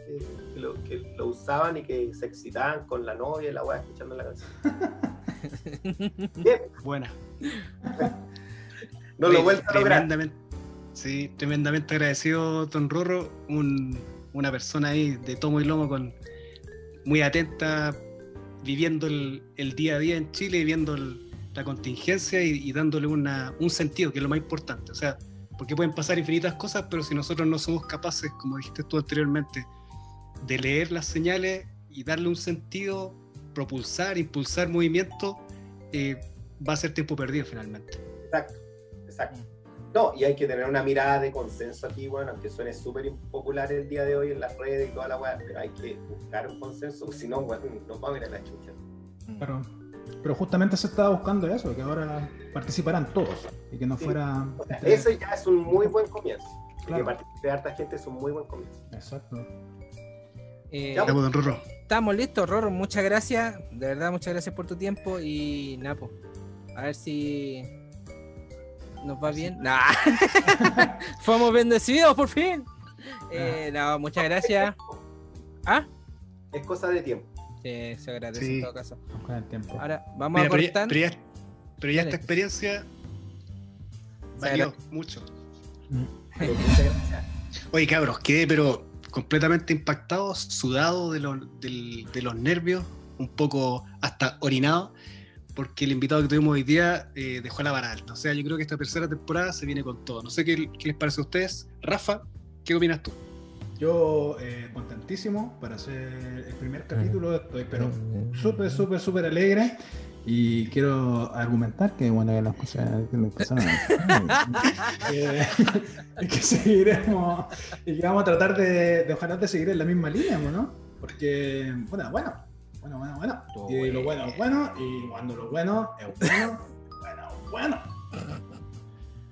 lo, que, lo, usaban y que se excitaban con la novia y la weá escuchando la canción. Bien. Buena. no lo vuelvo a lograr. Sí, tremendamente agradecido, Don Rorro, una persona ahí de tomo y lomo con muy atenta, viviendo el, día a día en Chile, viviendo la contingencia y, dándole una, un sentido, que es lo más importante. O sea, porque pueden pasar infinitas cosas, pero si nosotros no somos capaces, como dijiste tú anteriormente, de leer las señales y darle un sentido, propulsar, impulsar movimiento, eh, va a ser tiempo perdido finalmente. Exacto, exacto. No, y hay que tener una mirada de consenso aquí, bueno, aunque suene súper impopular el día de hoy en las redes y toda la weá, pero hay que buscar un consenso, si no, bueno, nos vamos a ir a la chucha. Pero, pero justamente se estaba buscando eso, que ahora participaran todos y que no fuera. O sea, ese ya es un muy buen comienzo. Que participe harta gente es un muy buen comienzo. Exacto. Eh, ya, pues, estamos listos, Rorro. Muchas gracias. De verdad, muchas gracias por tu tiempo. Y Napo, a ver si nos va bien. Nah. Fuimos bendecidos por fin. Eh, no, muchas gracias. ¿Ah? Es cosa de tiempo. Sí, se agradece Sí. en todo caso. Con el tiempo. Ahora vamos Mira, a pero, ya, cortar. pero ya- pero ya esta experiencia valió mucho. Pero gracias. Oye, cabros, quedé pero completamente impactado, sudado de, los- del- de los nervios, un poco hasta orinado, porque el invitado que tuvimos hoy día eh, dejó la vara alta. O sea, yo creo que esta tercera temporada se viene con todo. No sé qué, qué les parece a ustedes. Rafa, ¿qué opinas tú? Yo eh, contentísimo para hacer el primer capítulo, estoy pero súper, súper, súper alegre y quiero argumentar que bueno que las cosas que las cosas que, que seguiremos y que vamos a tratar de, de ojalá de seguir en la misma línea, ¿no? Porque bueno, bueno, bueno, bueno, bueno. Y lo bueno es bueno y cuando lo bueno es bueno, bueno, bueno.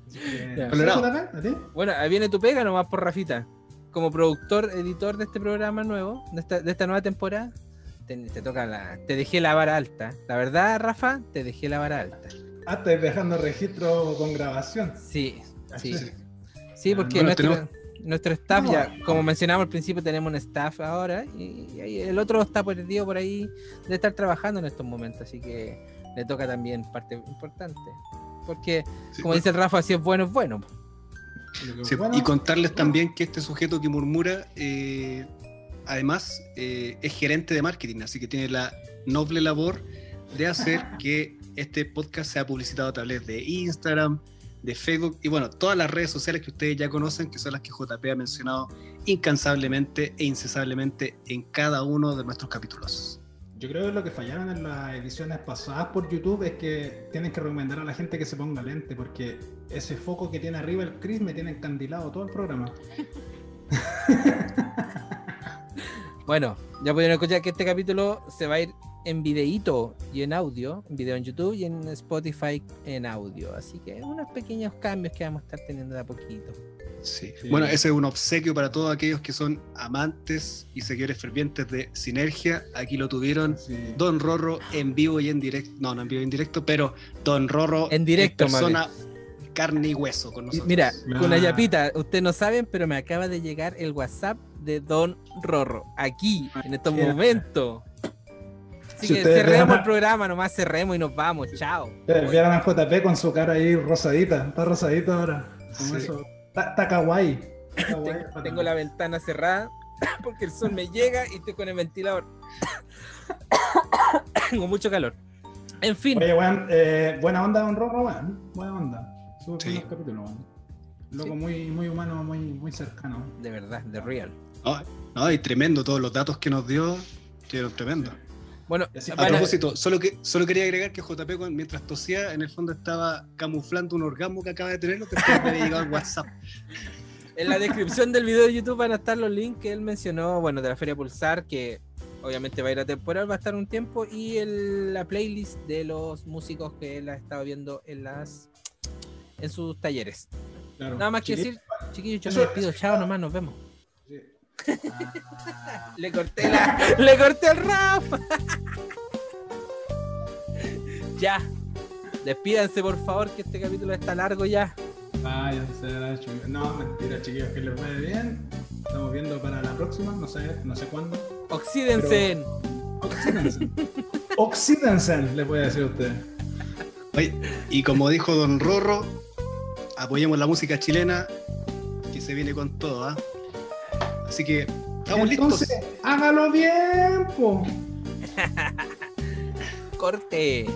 Así que, Ya. ¿sí, Colorado. JP? ¿A ti? Bueno, ahí viene tu pega nomás por Rafita. Como productor, editor de este programa nuevo, de esta, de esta nueva temporada, te, te toca la. Te dejé la vara alta. La verdad, Rafa, te dejé la vara alta. Ah, estáis dejando registro con grabación. Sí, sí. Sí. Sí, porque Bueno, nuestro, tenemos- nuestro staff No, ya, como mencionamos al principio, tenemos un staff ahora y, el otro está perdido por ahí de estar trabajando en estos momentos, así que le toca también parte importante. Porque, Sí, como dice el Rafa, si es bueno, es Sí, bueno- y contarles también que este sujeto que murmura, eh, además, eh, es gerente de marketing, así que tiene la noble labor de hacer que este podcast sea publicitado a través de Instagram, de Facebook y bueno, todas las redes sociales que ustedes ya conocen, que son las que JP ha mencionado incansablemente e incesablemente en cada uno de nuestros capítulos. Yo creo que lo que fallaron en las ediciones pasadas por YouTube es que tienen que recomendar a la gente que se ponga lente, porque ese foco que tiene arriba el Chris me tiene encandilado todo el programa. Bueno, ya pudieron escuchar que este capítulo se va a ir en videíto y en audio, en video en YouTube y en Spotify en audio. Así que unos pequeños cambios que vamos a estar teniendo de a poquito. Sí. Sí. Bueno, ese es un obsequio para todos aquellos que son amantes y seguidores fervientes de Sinergia. Aquí lo tuvieron Sí. Don Rorro en vivo y en directo. No, no en vivo y en directo, pero Don Rorro En directo, persona carne y hueso con nosotros. Mira, Ah. con la yapita, ustedes no saben, pero me acaba de llegar el WhatsApp de Don Rorro, aquí, en estos momentos. Así Si que ustedes cerremos el programa, nomás cerremos y nos vamos, chao. Vieron a JP con su cara ahí rosadita, está rosadito ahora. Como Sí. eso. Está, está kawaii. Está kawaii, Tengo, la ventana cerrada porque el sol me llega y estoy con el ventilador. tengo mucho calor. En fin, Oye, weón, eh, buena onda, Don Rorro, weón. Buena onda. Súper Sí. buenos capítulos, weón. Loco Sí. muy, muy humano, muy, muy cercano. de verdad, de real. No, no, y tremendo, todos los datos que nos dio, fueron tremendos. Bueno, así- A propósito, solo, que, solo quería agregar que JP, mientras tosía, en el fondo estaba camuflando un orgasmo que acaba de tener de haber llegado al WhatsApp. En la descripción del video de YouTube van a estar los links que él mencionó, bueno, de la Feria Pulsar, que obviamente va a ir a temporal, va a estar un tiempo, y el- la playlist de los músicos que él ha estado viendo en las en sus talleres. Claro. Nada más que decir, chiquillos, yo Eso- me despido, chao nomás, nos vemos. Ah. Le corté la, le corté el rap. ya. Despídanse por favor que este capítulo está largo ya. Ah, ya será, chiquillos. No, mentira, chiquillos, que les vaya bien. Estamos viendo para la próxima, no sé, no sé cuándo. Oxídense. Oxídense. Oxídense, les voy a decir a ustedes. Oye, y como dijo Don Rorro, apoyemos la música chilena, que se viene con todo, ¿ah? Así que, estamos Entonces, listos. hágalo bien, po. Corte.